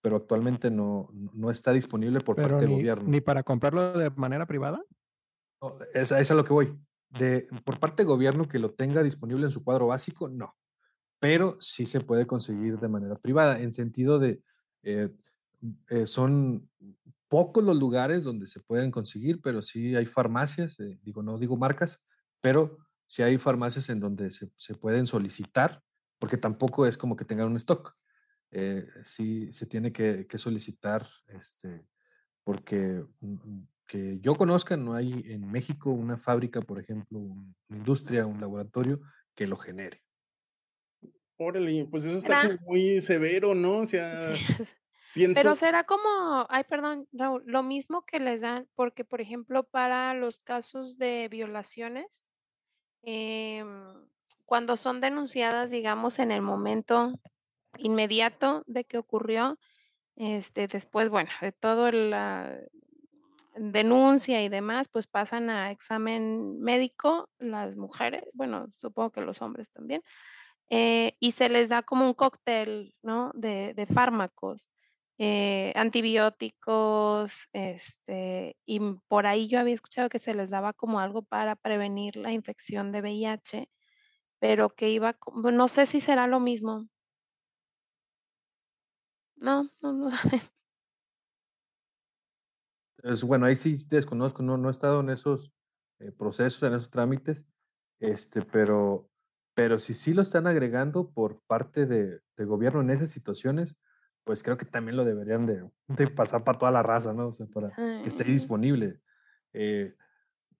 pero actualmente no, no está disponible por Pero parte ni, del gobierno. ni para comprarlo de manera privada. No, es, es a lo que voy. De, por parte del gobierno que lo tenga disponible en su cuadro básico, no. Pero sí se puede conseguir de manera privada, en sentido de, eh, eh, son pocos los lugares donde se pueden conseguir, pero sí hay farmacias, eh, digo, no digo marcas, pero sí hay farmacias en donde se, pueden solicitar, porque tampoco es como que tengan un stock. Eh, sí se tiene que, solicitar, este, porque mm, que yo conozca, no hay en México una fábrica, por ejemplo, un- una industria, un laboratorio que lo genere. Órale, pues eso está como muy severo, ¿no? O sea, (laughs) pienso. Pero será como, ay, perdón, Raúl, lo mismo que les dan, porque por ejemplo, para los casos de violaciones, em, cuando son denunciadas, digamos, en el momento inmediato de que ocurrió, este, después, bueno, de todo la denuncia y demás, pues pasan a examen médico las mujeres, bueno, supongo que los hombres también, eh, y se les da como un cóctel, ¿no? De, de fármacos, eh, antibióticos, este, y por ahí yo había escuchado que se les daba como algo para prevenir la infección de VIH, pero que iba, no sé si será lo mismo. No, no, no. (laughs) Es, bueno, ahí sí desconozco, no, no he estado en esos eh, procesos, en esos trámites, este, pero, pero si sí lo están agregando por parte de, del gobierno en esas situaciones, pues creo que también lo deberían de, de pasar para toda la raza, ¿no? O sea, para que esté disponible. Eh,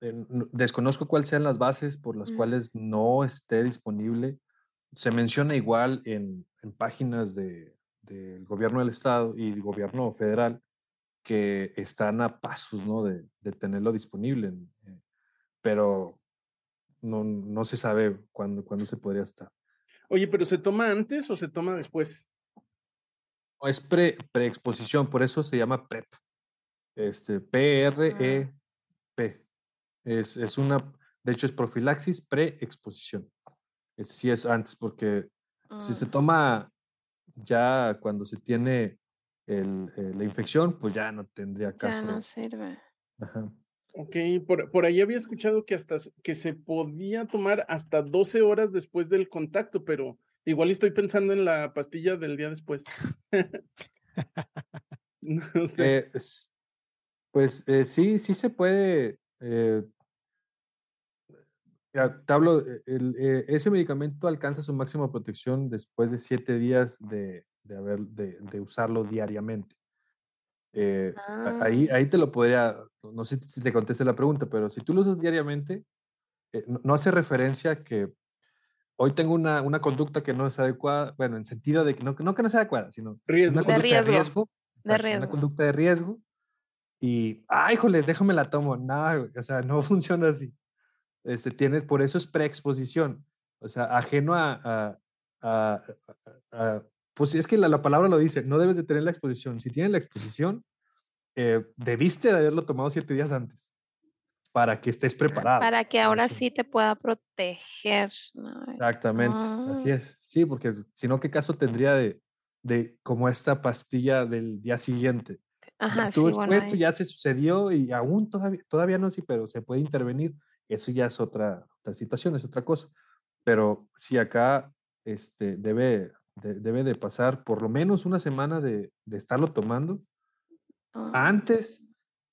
eh, desconozco cuáles sean las bases por las Mm. cuales no esté disponible. Se menciona igual en, en páginas de, del gobierno del estado y el gobierno federal que están a pasos, ¿no? De, de tenerlo disponible, eh, pero no, no se sabe cuándo, cuándo se podría estar. Oye, pero ¿se toma antes o se toma después? No, Es pre, preexposición, por eso se llama PrEP. Este, P-R-E-P. Es, es una, de hecho es profilaxis preexposición. Es, sí es antes, porque si se Mm. toma ya cuando se tiene el, eh, la infección, pues ya no tendría Ya caso. no sirve. Ajá. Ok, por, por ahí había escuchado que hasta que se podía tomar hasta 12 horas después del contacto, pero Igual estoy pensando en la pastilla del día después. (laughs) no (laughs) sé. Eh, pues eh, sí, sí se puede. Eh, te hablo, ese medicamento alcanza su máxima protección después de siete días de, de, haber, de, de usarlo diariamente. Ahí, Ah. ahí te lo podría, no sé si te conteste la pregunta, pero si tú lo usas diariamente, no, no hace referencia a que hoy tengo una, una conducta que no es adecuada, bueno, en sentido de que no, no que no sea adecuada, sino Riesgo. una De conducta de riesgo. riesgo, De exacto, una riesgo. conducta de riesgo y, ay, híjoles, déjame la tomo. No, o sea, no (laughs) funciona así. Este, tienes, por eso es preexposición, o sea, ajeno a, a- a- a- pues es que la, la palabra lo dice, no debes de tener la exposición. Si tienes la exposición, eh, debiste de haberlo tomado siete días antes para que estés preparado. Para que ahora eso. sí te pueda proteger. ¿no? Exactamente, así Ah. es. Sí, porque si no, ¿qué caso tendría de, de como esta pastilla del día siguiente? Ajá, estuvo sí, bueno, expuesto, ahí- ya se sucedió y aún todavía, todavía no, sí, pero se puede intervenir. Eso ya es otra, otra situación, es otra cosa. Pero si acá este, debe, de- debe de pasar por lo menos una semana de, de estarlo tomando Ah. antes.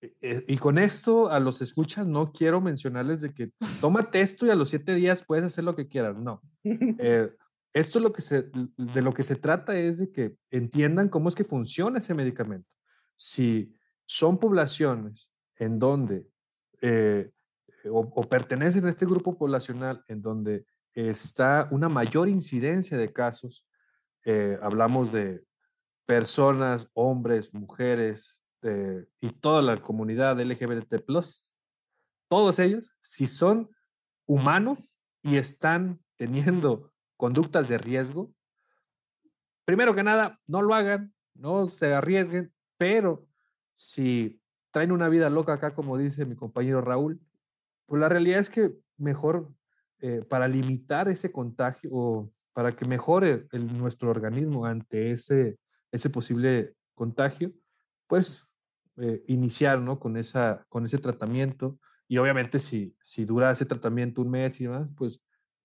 eh, eh, Y con esto a los escuchas no quiero mencionarles de que tómate esto y a los siete días puedes hacer lo que quieras. No. (laughs) Eh, esto lo que se, de lo que se trata es de que entiendan cómo es que funciona ese medicamento. Si son poblaciones en donde eh, o, o pertenecen a este grupo poblacional en donde está una mayor incidencia de casos, eh, hablamos de personas, hombres, mujeres eh, y toda la comunidad LGBT+, todos ellos, si son humanos y están teniendo conductas de riesgo, primero que nada, no lo hagan, no se arriesguen, pero si traen una vida loca acá, como dice mi compañero Raúl, pues la realidad es que mejor eh, para limitar ese contagio o para que mejore el- nuestro organismo ante ese, ese posible contagio, pues eh, iniciar ¿no? con, esa, con ese tratamiento. Y obviamente si, si dura ese tratamiento un mes y demás, pues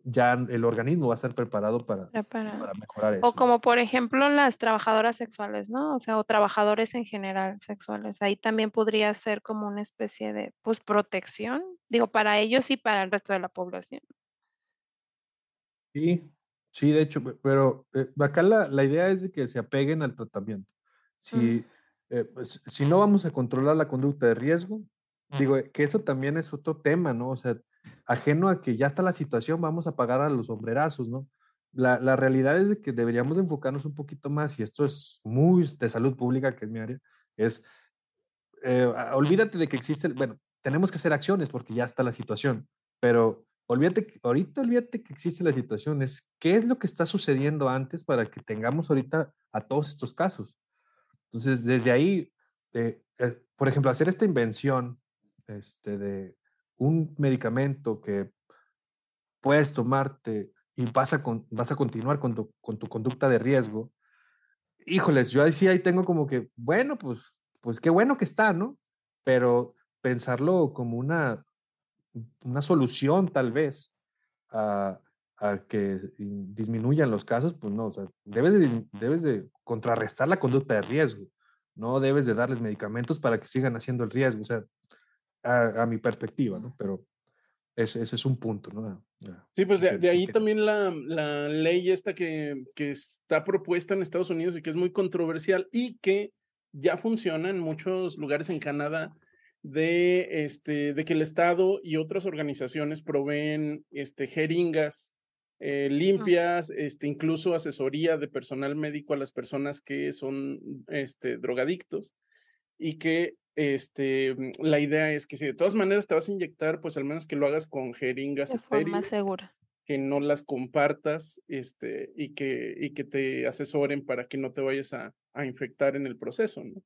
ya el organismo va a estar preparado para, Preparado. para mejorar eso. O como por ejemplo las trabajadoras sexuales, ¿no? O sea, o trabajadores en general sexuales. Ahí también podría ser como una especie de, pues, protección, digo, para ellos y para el resto de la población. Sí, sí, de hecho, pe- pero eh, acá la, la idea es de que se apeguen al tratamiento. Si, eh, pues, si no vamos a controlar la conducta de riesgo, digo eh, que eso también es otro tema, ¿no? O sea, ajeno a que ya está la situación, vamos a pagar a los sombrerazos, ¿no? La, la realidad es de que deberíamos de enfocarnos un poquito más, y esto es muy de salud pública, que es mi área, es, eh, olvídate de que existe, bueno, tenemos que hacer acciones porque ya está la situación, pero olvídate, ahorita olvídate que existe la situación, es qué es lo que está sucediendo antes para que tengamos ahorita a todos estos casos. Entonces, desde ahí, eh, eh, por ejemplo, hacer esta invención este, de un medicamento que puedes tomarte y vas a, con- vas a continuar con tu, con tu conducta de riesgo, híjoles, yo sí ahí tengo como que, bueno, pues, pues qué bueno que está, ¿no? Pero pensarlo como una, una solución tal vez a, a que in- disminuyan los casos, pues no, o sea, debes de, debes de contrarrestar la conducta de riesgo, no debes de darles medicamentos para que sigan haciendo el riesgo, o sea, a, a mi perspectiva, ¿no? Pero ese, ese es un punto, ¿no? A- a- Sí, pues de, de ahí también la, la ley esta que, que está propuesta en Estados Unidos y que es muy controversial y que ya funciona en muchos lugares en Canadá de, este, de que el Estado y otras organizaciones proveen este, jeringas eh, limpias, este, incluso asesoría de personal médico a las personas que son este, drogadictos y que este, la idea es que si de todas maneras te vas a inyectar, pues al menos que lo hagas con jeringas De forma estériles, segura. que no las compartas este, y, que, y que te asesoren para que no te vayas a, a infectar en el proceso, ¿no?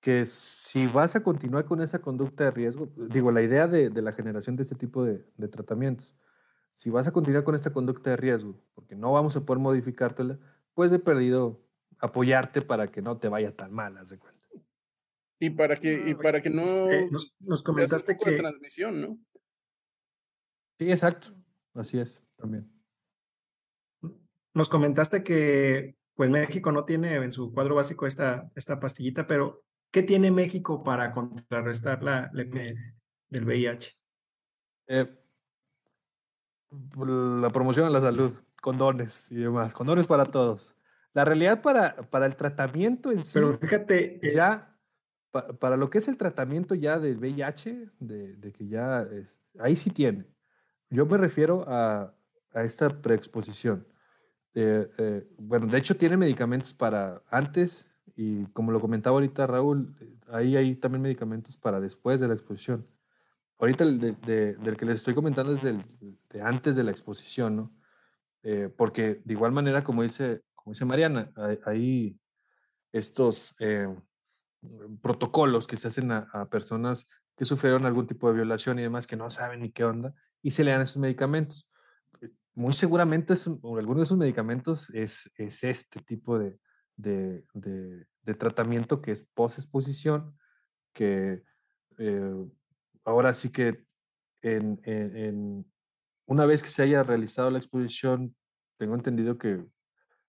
Que si vas a continuar con esa conducta de riesgo, digo, la idea de, de la generación de este tipo de, de tratamientos, si vas a continuar con esta conducta de riesgo, porque no vamos a poder modificártela, pues de perdido apoyarte para que no te vaya tan mal, haz de cuenta. Y para que, y para que no Este, nos, nos un comentaste de que, transmisión, ¿no? Sí, exacto, así es, también. nos comentaste que pues México no tiene en su cuadro básico esta, esta pastillita, pero ¿qué tiene México para contrarrestar la, la del VIH? Eh, la promoción a la salud, condones y demás, condones para todos. La realidad para, para el tratamiento en sí. Pero fíjate, ya para lo que es el tratamiento ya del VIH, de, de que ya es, ahí sí tiene. Yo me refiero a, a esta preexposición. Eh, eh, bueno, de hecho tiene medicamentos para antes y como lo comentaba ahorita Raúl, ahí hay también medicamentos para después de la exposición. Ahorita el de, del que les estoy comentando es del, de antes de la exposición, ¿no? Eh, porque de igual manera, como dice, como dice Mariana, hay, estos protocolos que se hacen a, a, personas que sufrieron algún tipo de violación y demás, que no saben ni qué onda, y se le dan esos medicamentos muy seguramente alguno de esos medicamentos es, es este tipo de, de, de, tratamiento que es post-exposición, que eh, ahora sí que en, en, una vez que se haya realizado la exposición, tengo entendido que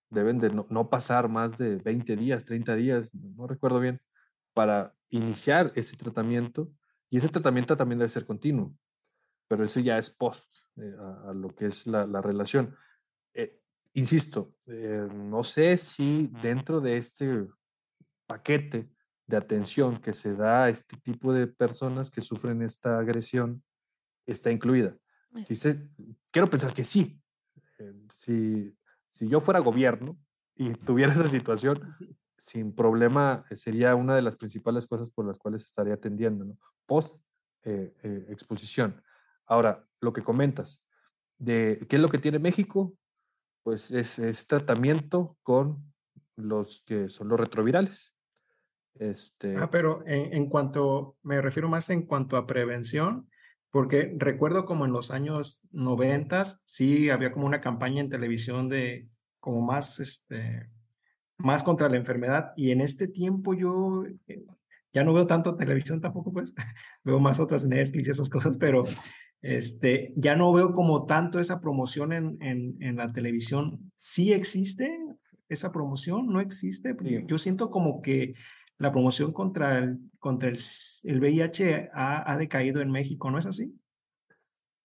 deben de no, no, pasar más de 20 días, 30 días, no recuerdo bien, para iniciar ese tratamiento. Y ese tratamiento también debe ser continuo, pero eso ya es post. Eh, a, lo que es la, relación. Eh, insisto, eh, no sé si dentro de este paquete de atención que se da a este tipo de personas que sufren esta agresión está incluida. Si se, quiero pensar que sí. si, si yo fuera gobierno y tuviera esa situación, sin problema sería una de las principales cosas por las cuales estaría atendiendo, ¿no? Post exposición. Ahora, lo que comentas, de qué es lo que tiene México, pues es, tratamiento con los que son los retrovirales. Este... Ah, pero en, cuanto, me refiero más en cuanto a prevención, porque recuerdo como en los años noventas, sí había como una campaña en televisión de como más, este, más contra la enfermedad, y en este tiempo yo eh, ya no veo tanto televisión tampoco, pues (laughs) veo más otras Netflix y esas cosas, pero este, ya no veo como tanto esa promoción en, en, en la televisión. ¿Sí existe esa promoción? ¿No existe? Yo siento como que la promoción contra el, contra el, el VIH ha, ha, decaído en México, ¿no es así?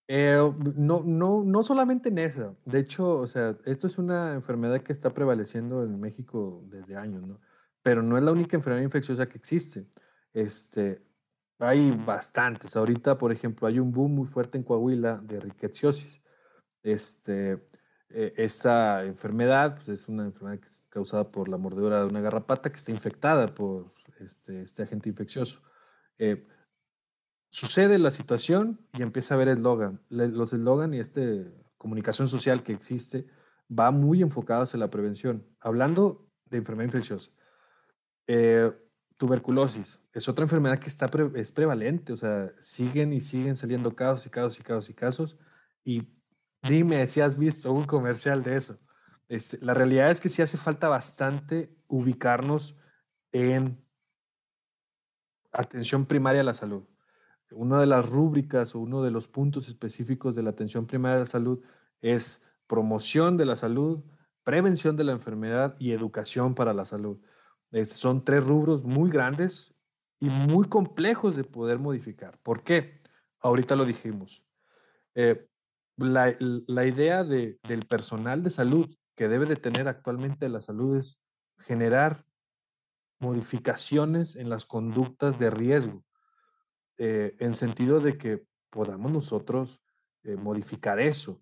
Eh, no, no, no solamente en esa. De hecho, o sea, esto es una enfermedad que está prevaleciendo en México desde años, ¿no? Pero no es la única enfermedad infecciosa que existe. Este, hay bastantes. Ahorita, por ejemplo, hay un boom muy fuerte en Coahuila de rickettsiosis. Este, e, esta enfermedad pues, es una enfermedad causada por la mordedura de una garrapata que está infectada por este, este agente infeccioso. Eh, sucede la situación y empieza a haber eslogan. Los eslogan y esta comunicación social que existe va muy enfocada hacia la prevención. Hablando de enfermedad infecciosa. Eh, tuberculosis es otra enfermedad que está es prevalente, o sea, siguen y siguen saliendo casos y casos y casos y casos. Y dime si has visto un comercial de eso. Este, la realidad es que sí hace falta bastante ubicarnos en atención primaria a la salud. Una de las rúbricas o uno de los puntos específicos de la atención primaria a la salud es promoción de la salud, prevención de la enfermedad y educación para la salud son tres rubros muy grandes y muy complejos de poder modificar. ¿Por qué? Ahorita lo dijimos. Eh, la, la, idea de, del personal de salud que debe de tener actualmente la salud es generar modificaciones en las conductas de riesgo, eh, en sentido de que podamos nosotros eh, modificar eso.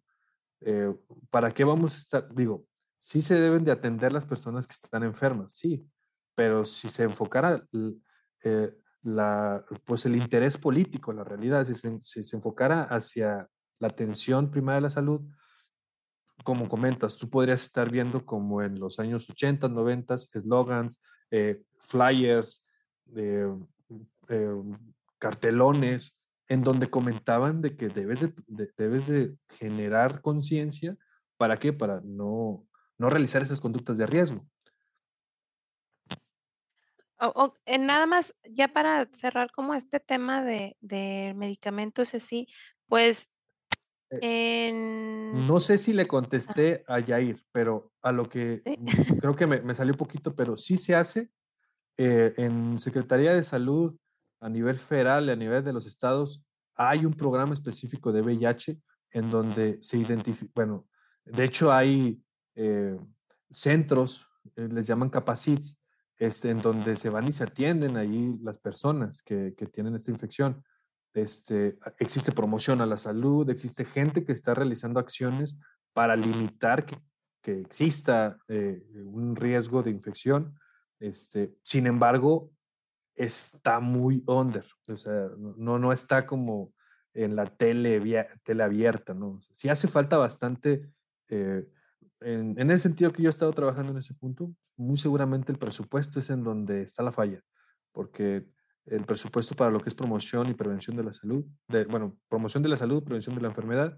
¿Para qué vamos a estar? Digo, sí se deben de atender las personas que están enfermas, sí, pero si se enfocara eh, la, pues el interés político, la realidad, si se, si enfocara hacia la atención primaria de la salud, como comentas, tú podrías estar viendo como en los años 80, 90, slogans, eh, flyers, eh, cartelones, en donde comentaban de que debes de, debes de generar conciencia, ¿para qué? Para no, no realizar esas conductas de riesgo. O, nada más, ya para cerrar como este tema de, de medicamentos así, pues En... No sé si le contesté a Yair, pero a lo que creo que me, me salió poquito, pero sí se hace eh, en Secretaría de Salud a nivel federal y a nivel de los estados. Hay un programa específico de VIH en donde se identifica, bueno, de hecho hay eh, centros, eh, les llaman capacits, este, en donde se van y se atienden ahí las personas que, que tienen esta infección. Este, existe promoción a la salud, existe gente que está realizando acciones para limitar que, que exista eh, un riesgo de infección. Este, sin embargo, está muy under, o sea, no, no está como en la tele, tele abierta, ¿no? Sí hace falta bastante, eh, en, en, ese sentido que yo he estado trabajando en ese punto, muy seguramente el presupuesto es en donde está la falla, porque el presupuesto para lo que es promoción y prevención de la salud, de, bueno, promoción de la salud, prevención de la enfermedad,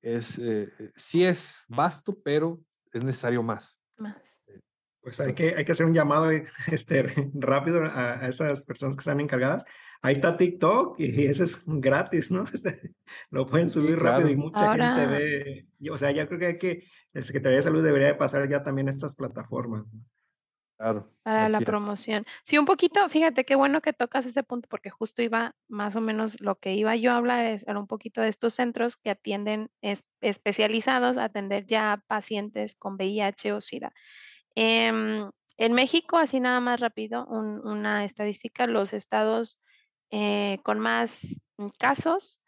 es, eh, sí es vasto, pero es necesario más. Más. Eh, pues hay que, hay que hacer un llamado (laughs) este, rápido a, a esas personas que están encargadas. Ahí está TikTok y ese es gratis, ¿no? (laughs) Este, lo pueden subir sí, claro. rápido y mucha Ahora... gente ve. O sea, ya creo que, hay que el Secretaría de Salud debería de pasar ya también a estas plataformas. Claro. Para la es. promoción. Sí, un poquito, fíjate qué bueno que tocas ese punto porque justo iba más o menos lo que iba yo a hablar es, era un poquito de estos centros que atienden es, especializados a atender ya pacientes con VIH o SIDA. Eh, en México, así nada más rápido, un, una estadística, los estados eh, con más casos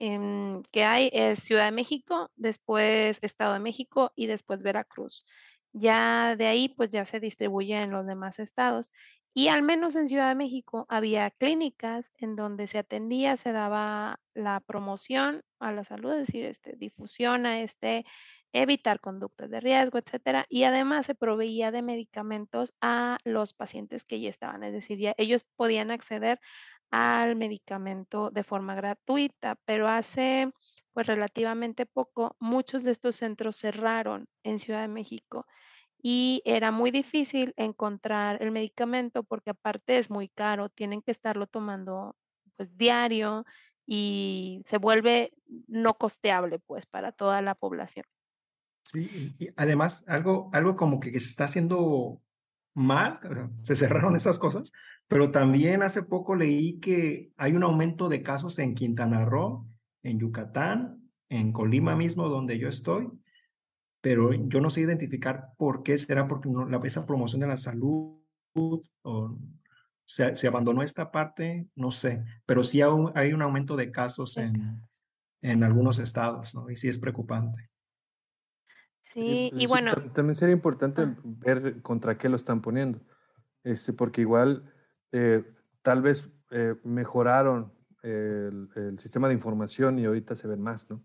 eh, que hay es Ciudad de México, después Estado de México y después Veracruz. Ya de ahí, pues ya se distribuye en los demás estados. Y al menos en Ciudad de México había clínicas en donde se atendía, se daba la promoción a la salud, es decir, este, difusión a este, evitar conductas de riesgo, etcétera. Y además se proveía de medicamentos a los pacientes que ya estaban, es decir, ya ellos podían acceder al medicamento de forma gratuita, pero hace pues relativamente poco muchos de estos centros cerraron en Ciudad de México y era muy difícil encontrar el medicamento porque aparte es muy caro, tienen que estarlo tomando pues diario y se vuelve no costeable pues para toda la población. Sí, y además algo, algo como que se está haciendo mal, se cerraron esas cosas, pero también hace poco leí que hay un aumento de casos en Quintana Roo, en Yucatán, en Colima mismo, donde yo estoy, pero yo no sé identificar por qué será porque no, la, esa promoción de la salud o se, se, abandonó esta parte, no sé, pero sí hay un, hay un aumento de casos en, en algunos estados, ¿no? Y sí es preocupante. Sí, y bueno. También sería importante ah. ver contra qué lo están poniendo, este, porque igual eh, tal vez eh, mejoraron el, el, sistema de información y ahorita se ven más, ¿no?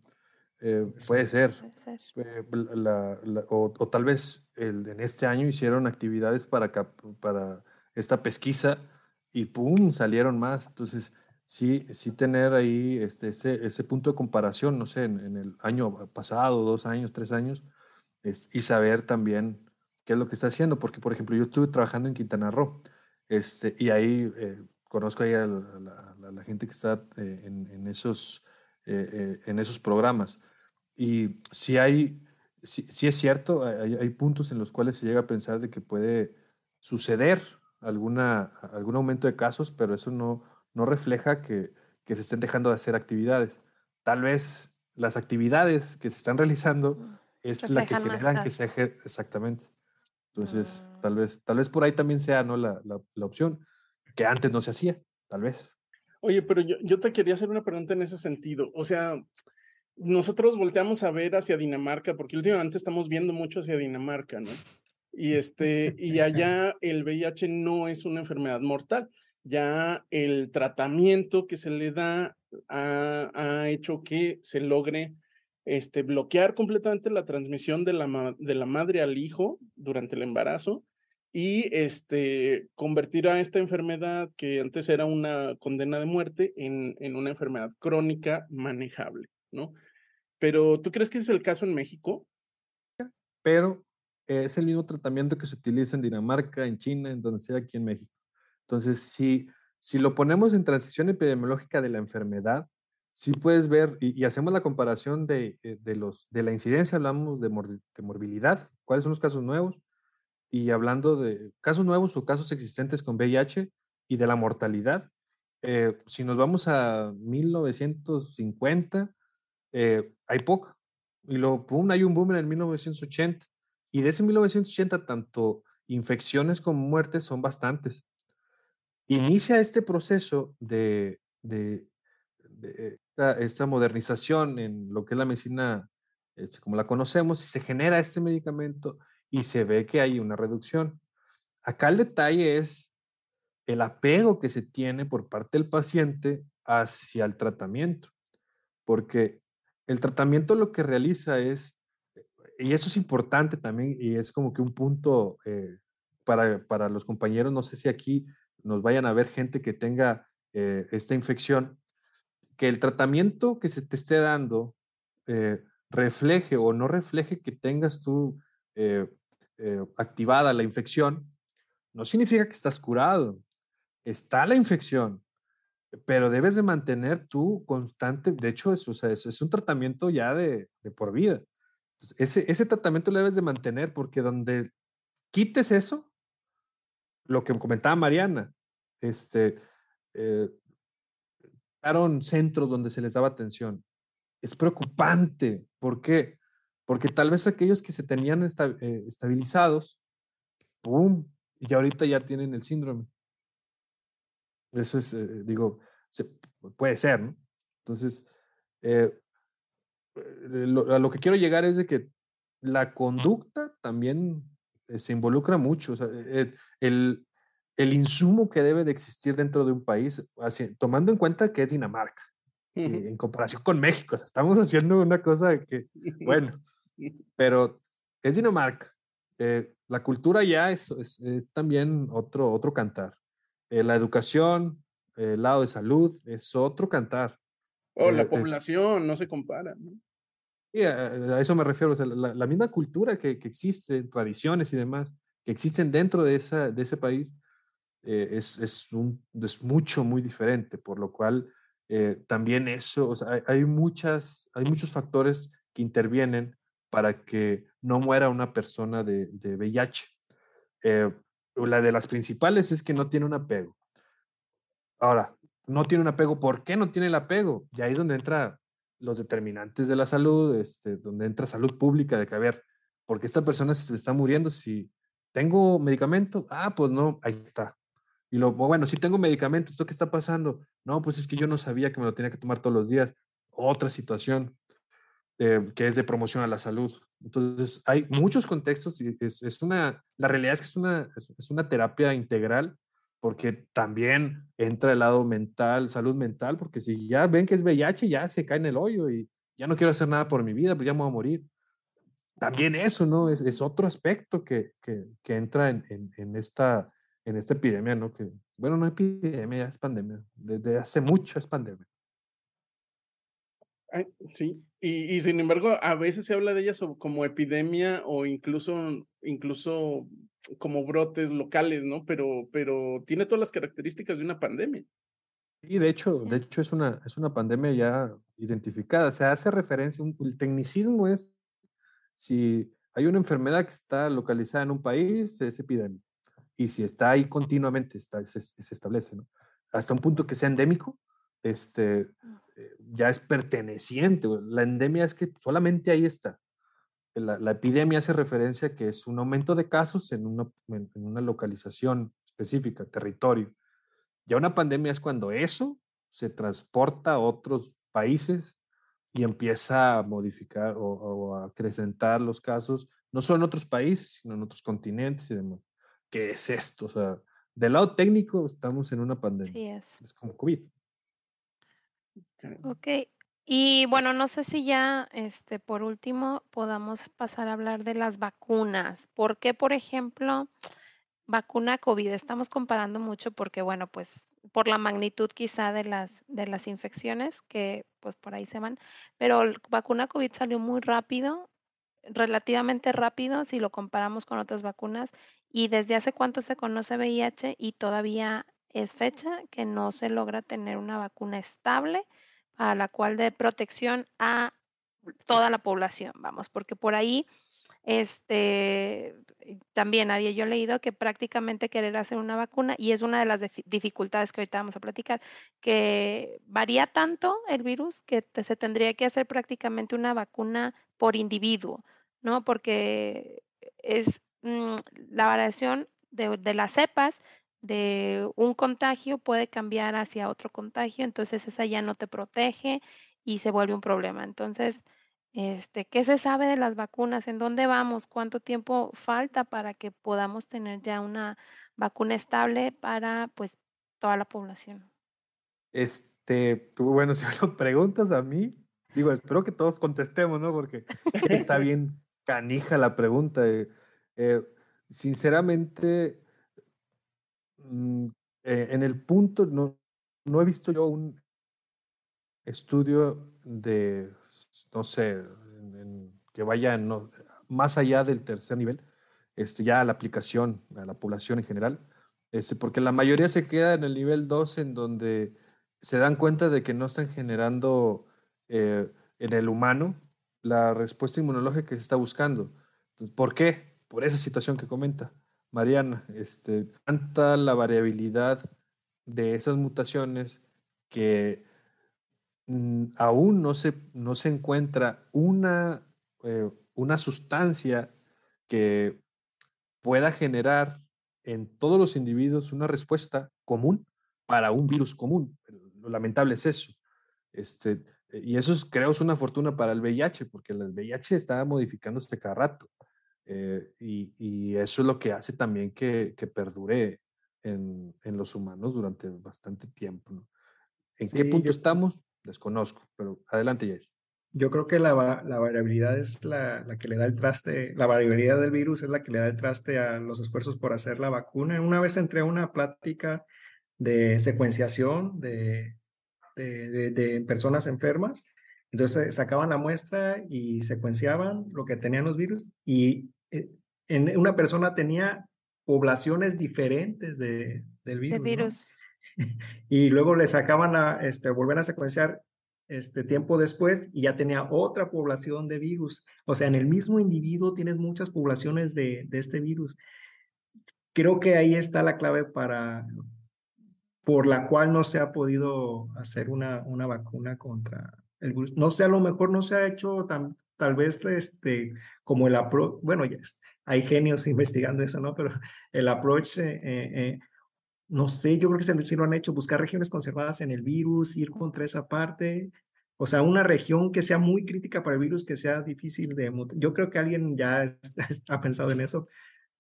Eh, puede ser. Puede ser. La, la, o, o, tal vez el, en este año hicieron actividades para, para esta pesquisa y ¡pum! salieron más. Entonces, sí, sí tener ahí este, ese, ese punto de comparación, no sé, en, en el año pasado, dos años, tres años, es, y saber también qué es lo que está haciendo. Porque, por ejemplo, yo estuve trabajando en Quintana Roo este, y ahí eh, conozco ahí a la, la, la, gente que está eh, en, en, esos, eh, en esos programas. Y si hay, si, si es cierto, hay, hay, puntos en los cuales se llega a pensar de que puede suceder alguna, algún aumento de casos, pero eso no, no refleja que, que se estén dejando de hacer actividades. Tal vez las actividades que se están realizando es la que generan que se exactamente. Entonces, mm. tal vez, tal vez por ahí también sea ¿no? la, la, la, opción, que antes no se hacía, tal vez. Oye, pero yo, yo te quería hacer una pregunta en ese sentido. O sea, nosotros volteamos a ver hacia Dinamarca, porque últimamente estamos viendo mucho hacia Dinamarca, ¿no? Y, este, (laughs) y allá el VIH no es una enfermedad mortal. Ya el tratamiento que se le da ha, ha hecho que se logre este, bloquear completamente la transmisión de la, de la madre al hijo durante el embarazo y este, convertir a esta enfermedad que antes era una condena de muerte en, en una enfermedad crónica manejable, ¿no? Pero ¿tú crees que es el caso en México? Pero es el mismo tratamiento que se utiliza en Dinamarca, en China, en donde sea aquí en México. Entonces, si, si lo ponemos en transición epidemiológica de la enfermedad, sí puedes ver, y, hacemos la comparación de, eh, de, los, de la incidencia, hablamos de, de morbilidad, cuáles son los casos nuevos, y hablando de casos nuevos o casos existentes con VIH y de la mortalidad, eh, si nos vamos a 1950, eh, hay poca. Y luego, pum, hay un boom en el 1980. Y de ese 1980, tanto infecciones como muertes son bastantes. Inicia este proceso de, de, esta, modernización en lo que es la medicina este, como la conocemos y se genera este medicamento y se ve que hay una reducción. Acá el detalle es el apego que se tiene por parte del paciente hacia el tratamiento, porque el tratamiento lo que realiza es, y eso es importante también, y es como que un punto eh, para, para, los compañeros, no sé si aquí nos vayan a ver gente que tenga eh, esta infección, que el tratamiento que se te esté dando eh, refleje o no refleje que tengas tú eh, activada la infección, no significa que estás curado. Está la infección, pero debes de mantener tu constante, de hecho, es, es, un tratamiento ya de, por vida. ese, ese tratamiento lo debes de mantener porque donde quites eso, lo que comentaba Mariana, este, eh, centros donde se les daba atención. Es preocupante. ¿Por qué? Porque tal vez aquellos que se tenían eh, estabilizados, ¡pum! Y ahorita ya tienen el síndrome. Eso es, eh, digo, puede ser, ¿no? Entonces, eh, a lo que quiero llegar es de que la conducta también se involucra mucho. El, el, insumo que debe de existir dentro de un país, tomando en cuenta que es Dinamarca, en comparación con México. O sea, estamos haciendo una cosa que, (laughs) bueno, pero es Dinamarca. Eh, la cultura ya es, es, también otro, otro cantar. Eh, la educación, el lado de salud, es otro cantar. Oh, la eh, población no se compara. ¿no? a, eso me refiero. la, misma cultura que, que, existe, tradiciones y demás, que existen dentro de, esa, de ese país, es, es, un, es mucho, muy diferente. Por lo cual, también eso, hay, muchas, hay muchos factores que intervienen para que no muera una persona de, de VIH. Eh, la de las principales es que no tiene un apego. Ahora, no tiene un apego. ¿Por qué no tiene el apego? Y ahí es donde entra los determinantes de la salud, este, donde entra salud pública, de que, a ver, ¿por qué esta persona se está muriendo? Si tengo medicamento, ah, pues no, ahí está. Y lo, bueno, si tengo medicamento, ¿esto qué está pasando? No, pues es que yo no sabía que me lo tenía que tomar todos los días. Otra situación. Eh, que es de promoción a la salud. Entonces, hay muchos contextos y es, es una, la realidad es que es una, es, una terapia integral porque también entra el lado mental, salud mental, porque si ya ven que es VIH, ya se cae en el hoyo y ya no quiero hacer nada por mi vida, pues ya me voy a morir. También eso, ¿no? Es, es otro aspecto que, que, que entra en, en, en, esta, en esta epidemia, ¿no? Que, bueno, no epidemia, es pandemia. Desde hace mucho es pandemia sí, y, sin embargo, a veces se habla de ella como epidemia o incluso, incluso como brotes locales, ¿no? Pero, pero tiene todas las características de una pandemia. Sí, de hecho, de hecho es una, es una pandemia ya identificada. Se hace referencia, un, el tecnicismo es si hay una enfermedad que está localizada en un país, es epidemia. Y si está ahí continuamente, está, se, se establece, ¿no? Hasta un punto que sea endémico, este, eh, ya es perteneciente. La endemia es que solamente ahí está. La, epidemia hace referencia a que es un aumento de casos en una, en una localización específica, territorio. Ya una pandemia es cuando eso se transporta a otros países y empieza a modificar o, a acrecentar los casos, no solo en otros países, sino en otros continentes y demás. ¿Qué es esto? O sea, del lado técnico estamos en una pandemia. es. es como COVID. Ok. Y bueno, no sé si ya, este, por último, podamos pasar a hablar de las vacunas. ¿Por qué, por ejemplo, vacuna COVID? Estamos comparando mucho porque, bueno, pues por la magnitud quizá de las, de las infecciones que pues por ahí se van, pero vacuna COVID salió muy rápido, relativamente rápido si lo comparamos con otras vacunas. ¿Y desde hace cuánto se conoce VIH y todavía es fecha que no se logra tener una vacuna estable para la cual de protección a toda la población, vamos, porque por ahí este, también había yo leído que prácticamente querer hacer una vacuna, y es una de las dificultades que ahorita vamos a platicar, que varía tanto el virus que se tendría que hacer prácticamente una vacuna por individuo, ¿no? Porque es mm, la variación de, de las cepas de un contagio puede cambiar hacia otro contagio, entonces esa ya no te protege y se vuelve un problema. Entonces, este, ¿qué se sabe de las vacunas? ¿En dónde vamos? ¿Cuánto tiempo falta para que podamos tener ya una vacuna estable para pues toda la población? Este, bueno, (laughs) si me lo preguntas a mí, digo, espero que todos contestemos, ¿no? Porque (laughs) está bien canija la pregunta. Eh, eh, sinceramente, mm, eh, en el punto, no, no he visto yo un estudio de no sé, que vaya más allá del tercer nivel, este, ya a la aplicación, a la población en general, este, porque la mayoría se queda en el nivel 2 en donde se dan cuenta de que no están generando eh, en el humano la respuesta inmunológica que se está buscando. ¿Por qué? Por esa situación que comenta Mariana, este, tanta la variabilidad de esas mutaciones que Mm, aún no se, no se encuentra una, eh, una sustancia que pueda generar en todos los individuos una respuesta común para un virus común. Lo lamentable es eso. Este, y eso es, creo es una fortuna para el VIH, porque el VIH está modificándose cada rato. Eh, y, eso es lo que hace también que, que perdure en, en, los humanos durante bastante tiempo. ¿En qué punto estamos? desconozco, pero adelante, Jair. Yo creo que la, variabilidad es la, que le da el traste, la variabilidad del virus es la que le da el traste a los esfuerzos por hacer la vacuna. Una vez entré a una plática de secuenciación de, de, personas enfermas, entonces sacaban la muestra y secuenciaban lo que tenían los virus y eh, en una persona tenía poblaciones diferentes de, del virus. virus. (laughs) y luego le sacaban a, este, volver a secuenciar este tiempo después y ya tenía otra población de virus. O sea, en el mismo individuo tienes muchas poblaciones de, de este virus. Creo que ahí está la clave para, por la cual no se ha podido hacer una, una vacuna contra No sé, a lo mejor no se ha hecho tal vez este, como el approach, bueno, ya hay genios investigando eso, ¿no? Pero el approach eh, eh, no sé, yo creo que sí lo han hecho, buscar regiones conservadas en el virus, ir contra esa parte, o sea, una región que sea muy crítica para el virus, que sea difícil de... Yo creo que alguien ya (laughs) ha pensado en eso,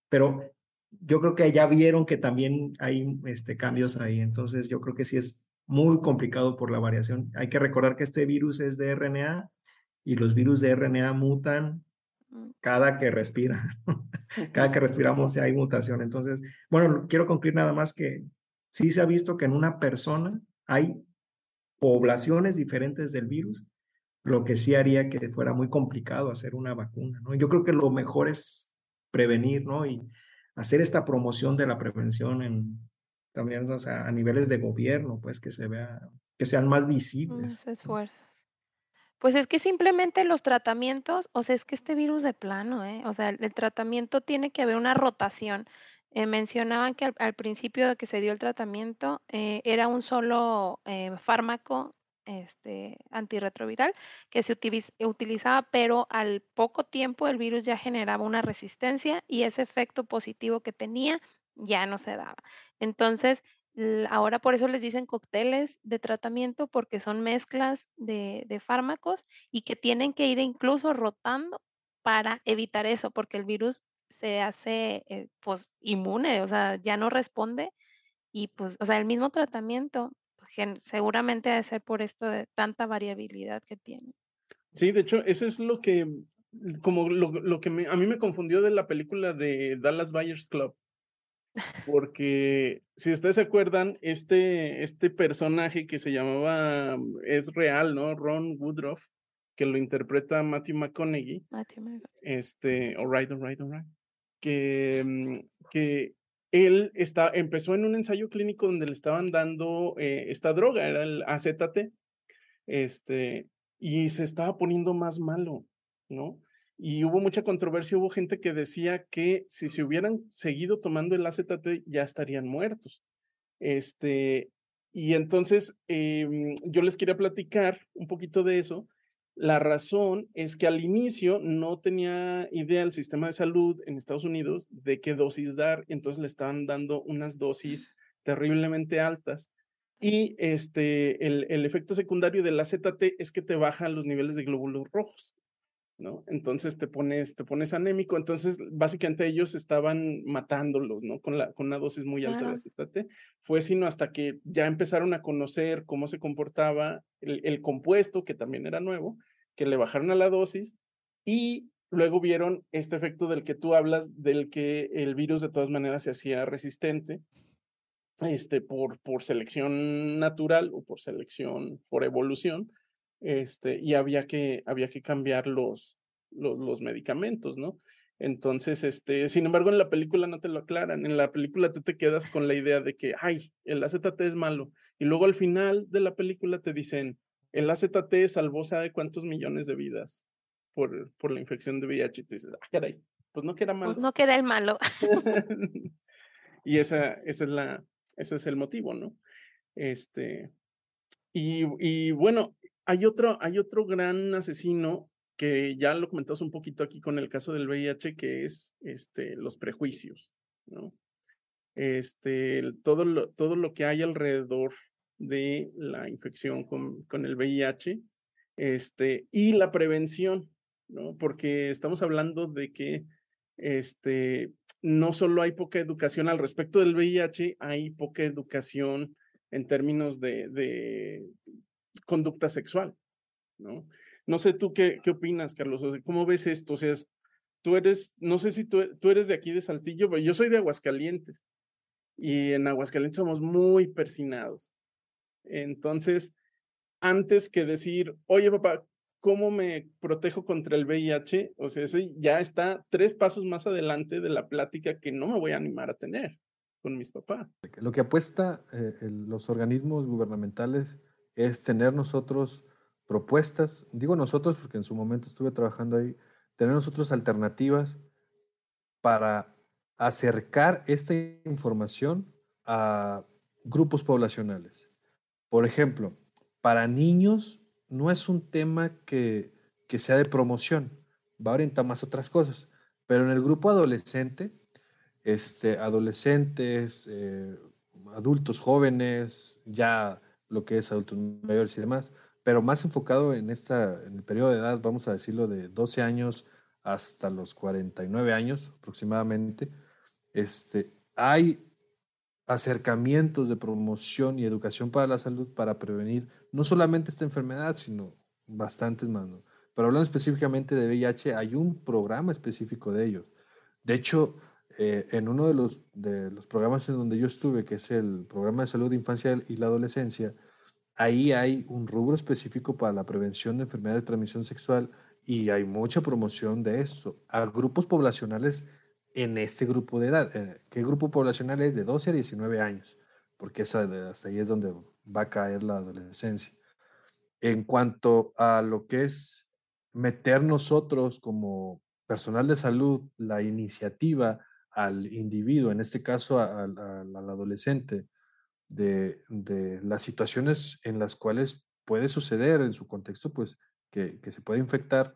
pero yo creo que ya vieron que también hay este, cambios ahí, entonces yo creo que sí es muy complicado por la variación. Hay que recordar que este virus es de RNA y los virus de RNA mutan cada que respira. (laughs) cada que (laughs) respiramos hay mutación. Entonces, bueno, quiero concluir nada más que sí se ha visto que en una persona hay poblaciones diferentes del virus, lo que sí haría que fuera muy complicado hacer una vacuna, ¿no? Yo creo que lo mejor es prevenir, ¿no? Y hacer esta promoción de la prevención en también a niveles de gobierno, pues que se vea, que sean más visibles. esfuerzos. Pues es que simplemente los tratamientos, o sea, es que este virus de plano, ¿eh? O sea, el, tratamiento tiene que haber una rotación. Eh, mencionaban que al, principio de que se dio el tratamiento eh, era un solo eh, fármaco este, antirretroviral que se utilizaba, pero al poco tiempo el virus ya generaba una resistencia y ese efecto positivo que tenía ya no se daba. Entonces, Ahora por eso les dicen cócteles de tratamiento porque son mezclas de, fármacos y que tienen que ir incluso rotando para evitar eso, porque el virus se hace eh, pues inmune, o sea, ya no responde y pues, o sea, el mismo tratamiento pues, seguramente debe ser por esto de tanta variabilidad que tiene. Sí, de hecho, eso es lo que, como lo, lo que a mí me confundió de la película de Dallas Buyers Club porque si ustedes se acuerdan, este, este personaje que se llamaba, es real, ¿no? Ron Woodruff, que lo interpreta Matthew McConaughey. Matthew este, alright, alright, alright. Que, mm, que él está, empezó en un ensayo clínico donde le estaban dando eh, esta droga, era el AZT. Este, y se estaba poniendo más malo, ¿no? Y hubo mucha controversia, hubo gente que decía que si se hubieran seguido tomando el AZT ya estarían muertos. Este, y entonces em, yo les quería platicar un poquito de eso. La razón es que al inicio no tenía idea el sistema de salud en Estados Unidos de qué dosis dar, entonces le estaban dando unas dosis terriblemente altas. Y este, el, el efecto secundario del AZT es que te bajan los niveles de glóbulos rojos. ¿No? Entonces te pones, te pones anémico. Entonces, básicamente ellos estaban matándolos, ¿no? Con, la, con una dosis muy alta de acetate. Fue sino hasta que ya empezaron a conocer cómo se comportaba el, el, compuesto, que también era nuevo, que le bajaron a la dosis y luego vieron este efecto del que tú hablas, del que el virus de todas maneras se hacía resistente. Este, por, por selección natural o por selección, por evolución, este, y había que, había que cambiar los, los, los, medicamentos, ¿no? Entonces, este, sin embargo, en la película no te lo aclaran. En la película tú te quedas con la idea de que, ay, el AZT es malo. Y luego al final de la película te dicen, el AZT salvó sabe cuántos millones de vidas por, por la infección de VIH. Y te dices, ah, caray, pues no que era malo. Pues no que era el malo. (laughs) y esa, esa es la, ese es el motivo, ¿no? Este, y, y bueno, hay otro, hay otro gran asesino que ya lo comentamos un poquito aquí con el caso del VIH, que es este, los prejuicios. Este, todo lo, que hay alrededor de la infección con, el VIH, este, y la prevención, ¿no? Porque estamos hablando de que no solo hay poca educación al respecto del VIH, hay poca educación en términos de conducta sexual, ¿no? No sé tú qué, qué opinas, Carlos, ¿cómo ves esto? O sea, tú eres, no sé si tú, tú eres de aquí de Saltillo, pero yo soy de Aguascalientes y en Aguascalientes somos muy persinados. Entonces, antes que decir, oye papá, ¿cómo me protejo contra el VIH? O sea, ese ya está tres pasos más adelante de la plática que no me voy a animar a tener con mis papás. Lo que apuesta eh, los organismos gubernamentales es tener nosotros propuestas, digo nosotros porque en su momento estuve trabajando ahí, tener nosotros alternativas para acercar esta información a grupos poblacionales. Por ejemplo, para niños no es un tema que, que sea de promoción, va a orientar más otras cosas, pero en el grupo adolescente, este, adolescentes, eh, adultos jóvenes, ya lo que es adultos mayores y demás, pero más enfocado en, esta, en el periodo de edad, vamos a decirlo, de 12 años hasta los 49 años aproximadamente, este, hay acercamientos de promoción y educación para la salud para prevenir no solamente esta enfermedad, sino bastantes más. Pero hablando específicamente de VIH, hay un programa específico de ellos. De hecho, eh, en uno de los, de los programas en donde yo estuve, que es el programa de salud de infancia y la adolescencia, ahí hay un rubro específico para la prevención de enfermedades de transmisión sexual y hay mucha promoción de esto a grupos poblacionales en ese grupo de edad. Eh, ¿Qué grupo poblacional es? De 12 a 19 años, porque hasta ahí es donde va a caer la adolescencia. En cuanto a lo que es meter nosotros como personal de salud la iniciativa al individuo, en este caso al, adolescente, de, las situaciones en las cuales puede suceder en su contexto, pues que, se puede infectar.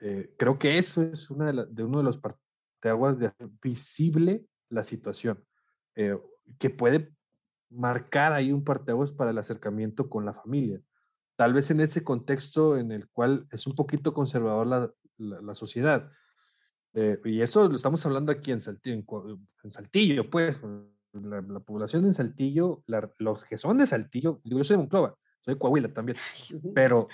Eh, creo que eso es una de, uno de los parteaguas de visible la situación, eh, que puede marcar ahí un parteaguas para el acercamiento con la familia. Tal vez en ese contexto en el cual es un poquito conservador la, la sociedad, eh, y eso lo estamos hablando aquí en Saltillo, en, Saltillo pues, la, población de Saltillo, los que son de Saltillo, yo soy de Monclova, soy de Coahuila también, pero,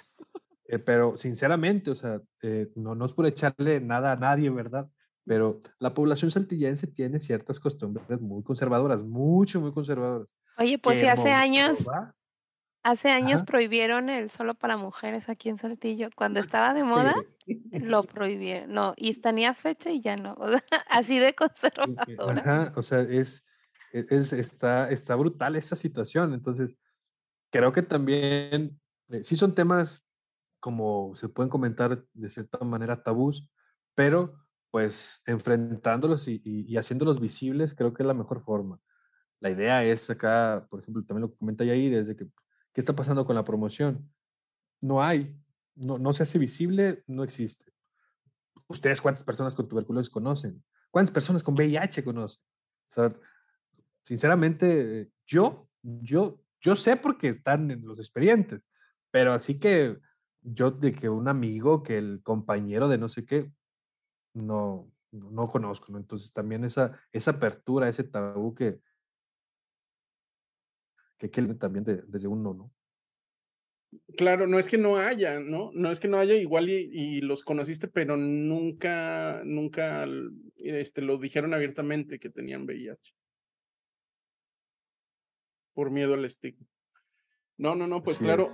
eh, pero sinceramente, o sea, eh, no, no es por echarle nada a nadie, ¿verdad? Pero la población saltillense tiene ciertas costumbres muy conservadoras, mucho, muy conservadoras. Oye, pues si hace años, Hace años prohibieron el solo para mujeres aquí en Saltillo. Cuando estaba de moda, (laughs) lo prohibieron. No, y tenía fecha y ya no. (laughs) Así de conservadora. Ajá, o sea, es, es, está, está brutal esa situación. Entonces, creo que también eh, sí son temas como se pueden comentar de cierta manera tabús, pero pues enfrentándolos y, y, haciéndolos visibles creo que es la mejor forma. La idea es acá, por ejemplo, también lo que comenta ahí, desde que, ¿qué está pasando con la promoción? No hay, no, no se hace visible, no existe. ¿Ustedes cuántas personas con tuberculosis conocen? ¿Cuántas personas con VIH conocen? O sea, sinceramente, yo, yo, yo sé porque están en los expedientes, pero así que yo de que un amigo, que el compañero de no sé qué, no, no conozco, ¿no? Entonces también esa, esa apertura, ese tabú que, que, también desde uno, ¿no? Claro, no es que no haya, ¿no? No es que no haya igual y, los conociste, pero nunca, nunca este, lo dijeron abiertamente que tenían VIH. Por miedo al estigma. No, no, no, pues claro.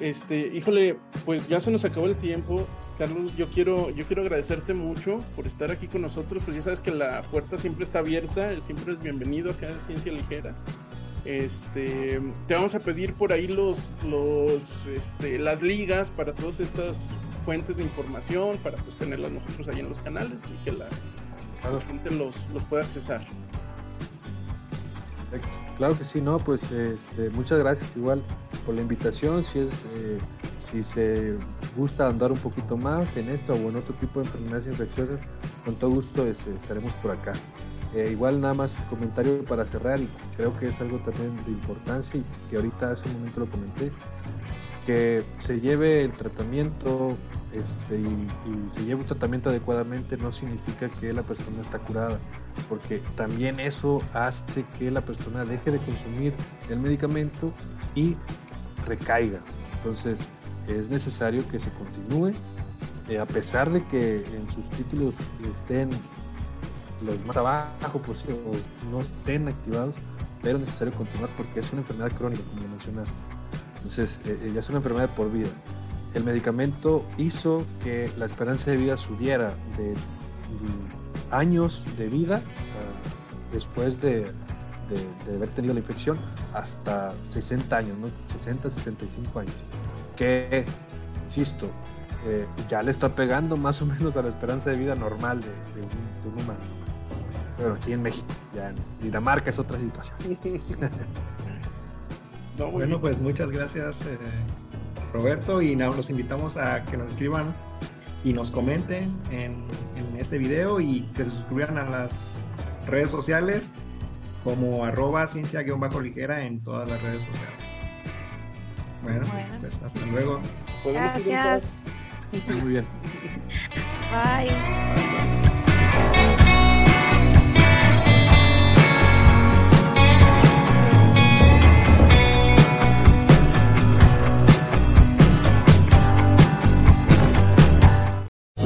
Este, híjole, pues ya se nos acabó el tiempo. Carlos, yo quiero, yo quiero agradecerte mucho por estar aquí con nosotros. Pues ya sabes que la puerta siempre está abierta, siempre es bienvenido acá en Ciencia Ligera. Este, te vamos a pedir por ahí los, los, este, las ligas para todas estas fuentes de información, para pues tenerlas nosotros ahí en los canales y que la, gente los, los pueda accesar. Claro que sí, no, pues este, muchas gracias igual por la invitación. Si es, eh, si se gusta andar un poquito más en esto o en otro tipo de enfermedades infecciosas, con todo gusto este, estaremos por acá. Eh, igual nada más un comentario para cerrar y creo que es algo también de importancia y que ahorita hace un momento lo comenté, que se lleve el tratamiento este, y, se lleve un tratamiento adecuadamente no significa que la persona está curada, porque también eso hace que la persona deje de consumir el medicamento y recaiga. Entonces es necesario que se continúe, eh, a pesar de que en sus títulos estén los más abajo posible o no estén activados, pero es necesario continuar porque es una enfermedad crónica, como mencionaste. Entonces, eh, eh, ya es una enfermedad por vida. El medicamento hizo que la esperanza de vida subiera de, años de vida ah, después de, de, haber tenido la infección hasta 60 años, ¿no? 60, 65 años. Que, insisto, eh, ya le está pegando más o menos a la esperanza de vida normal de, un, un humano. Pero aquí en México, ya en Dinamarca es otra situación. (laughs) bueno, pues muchas gracias, eh, Roberto, y nada, los invitamos a que nos escriban y nos comenten en, este video y que se suscriban a las redes sociales como arroba ciencia-ligera en todas las redes sociales. Bueno, pues hasta luego. Gracias. (laughs) Muy bien. Bye.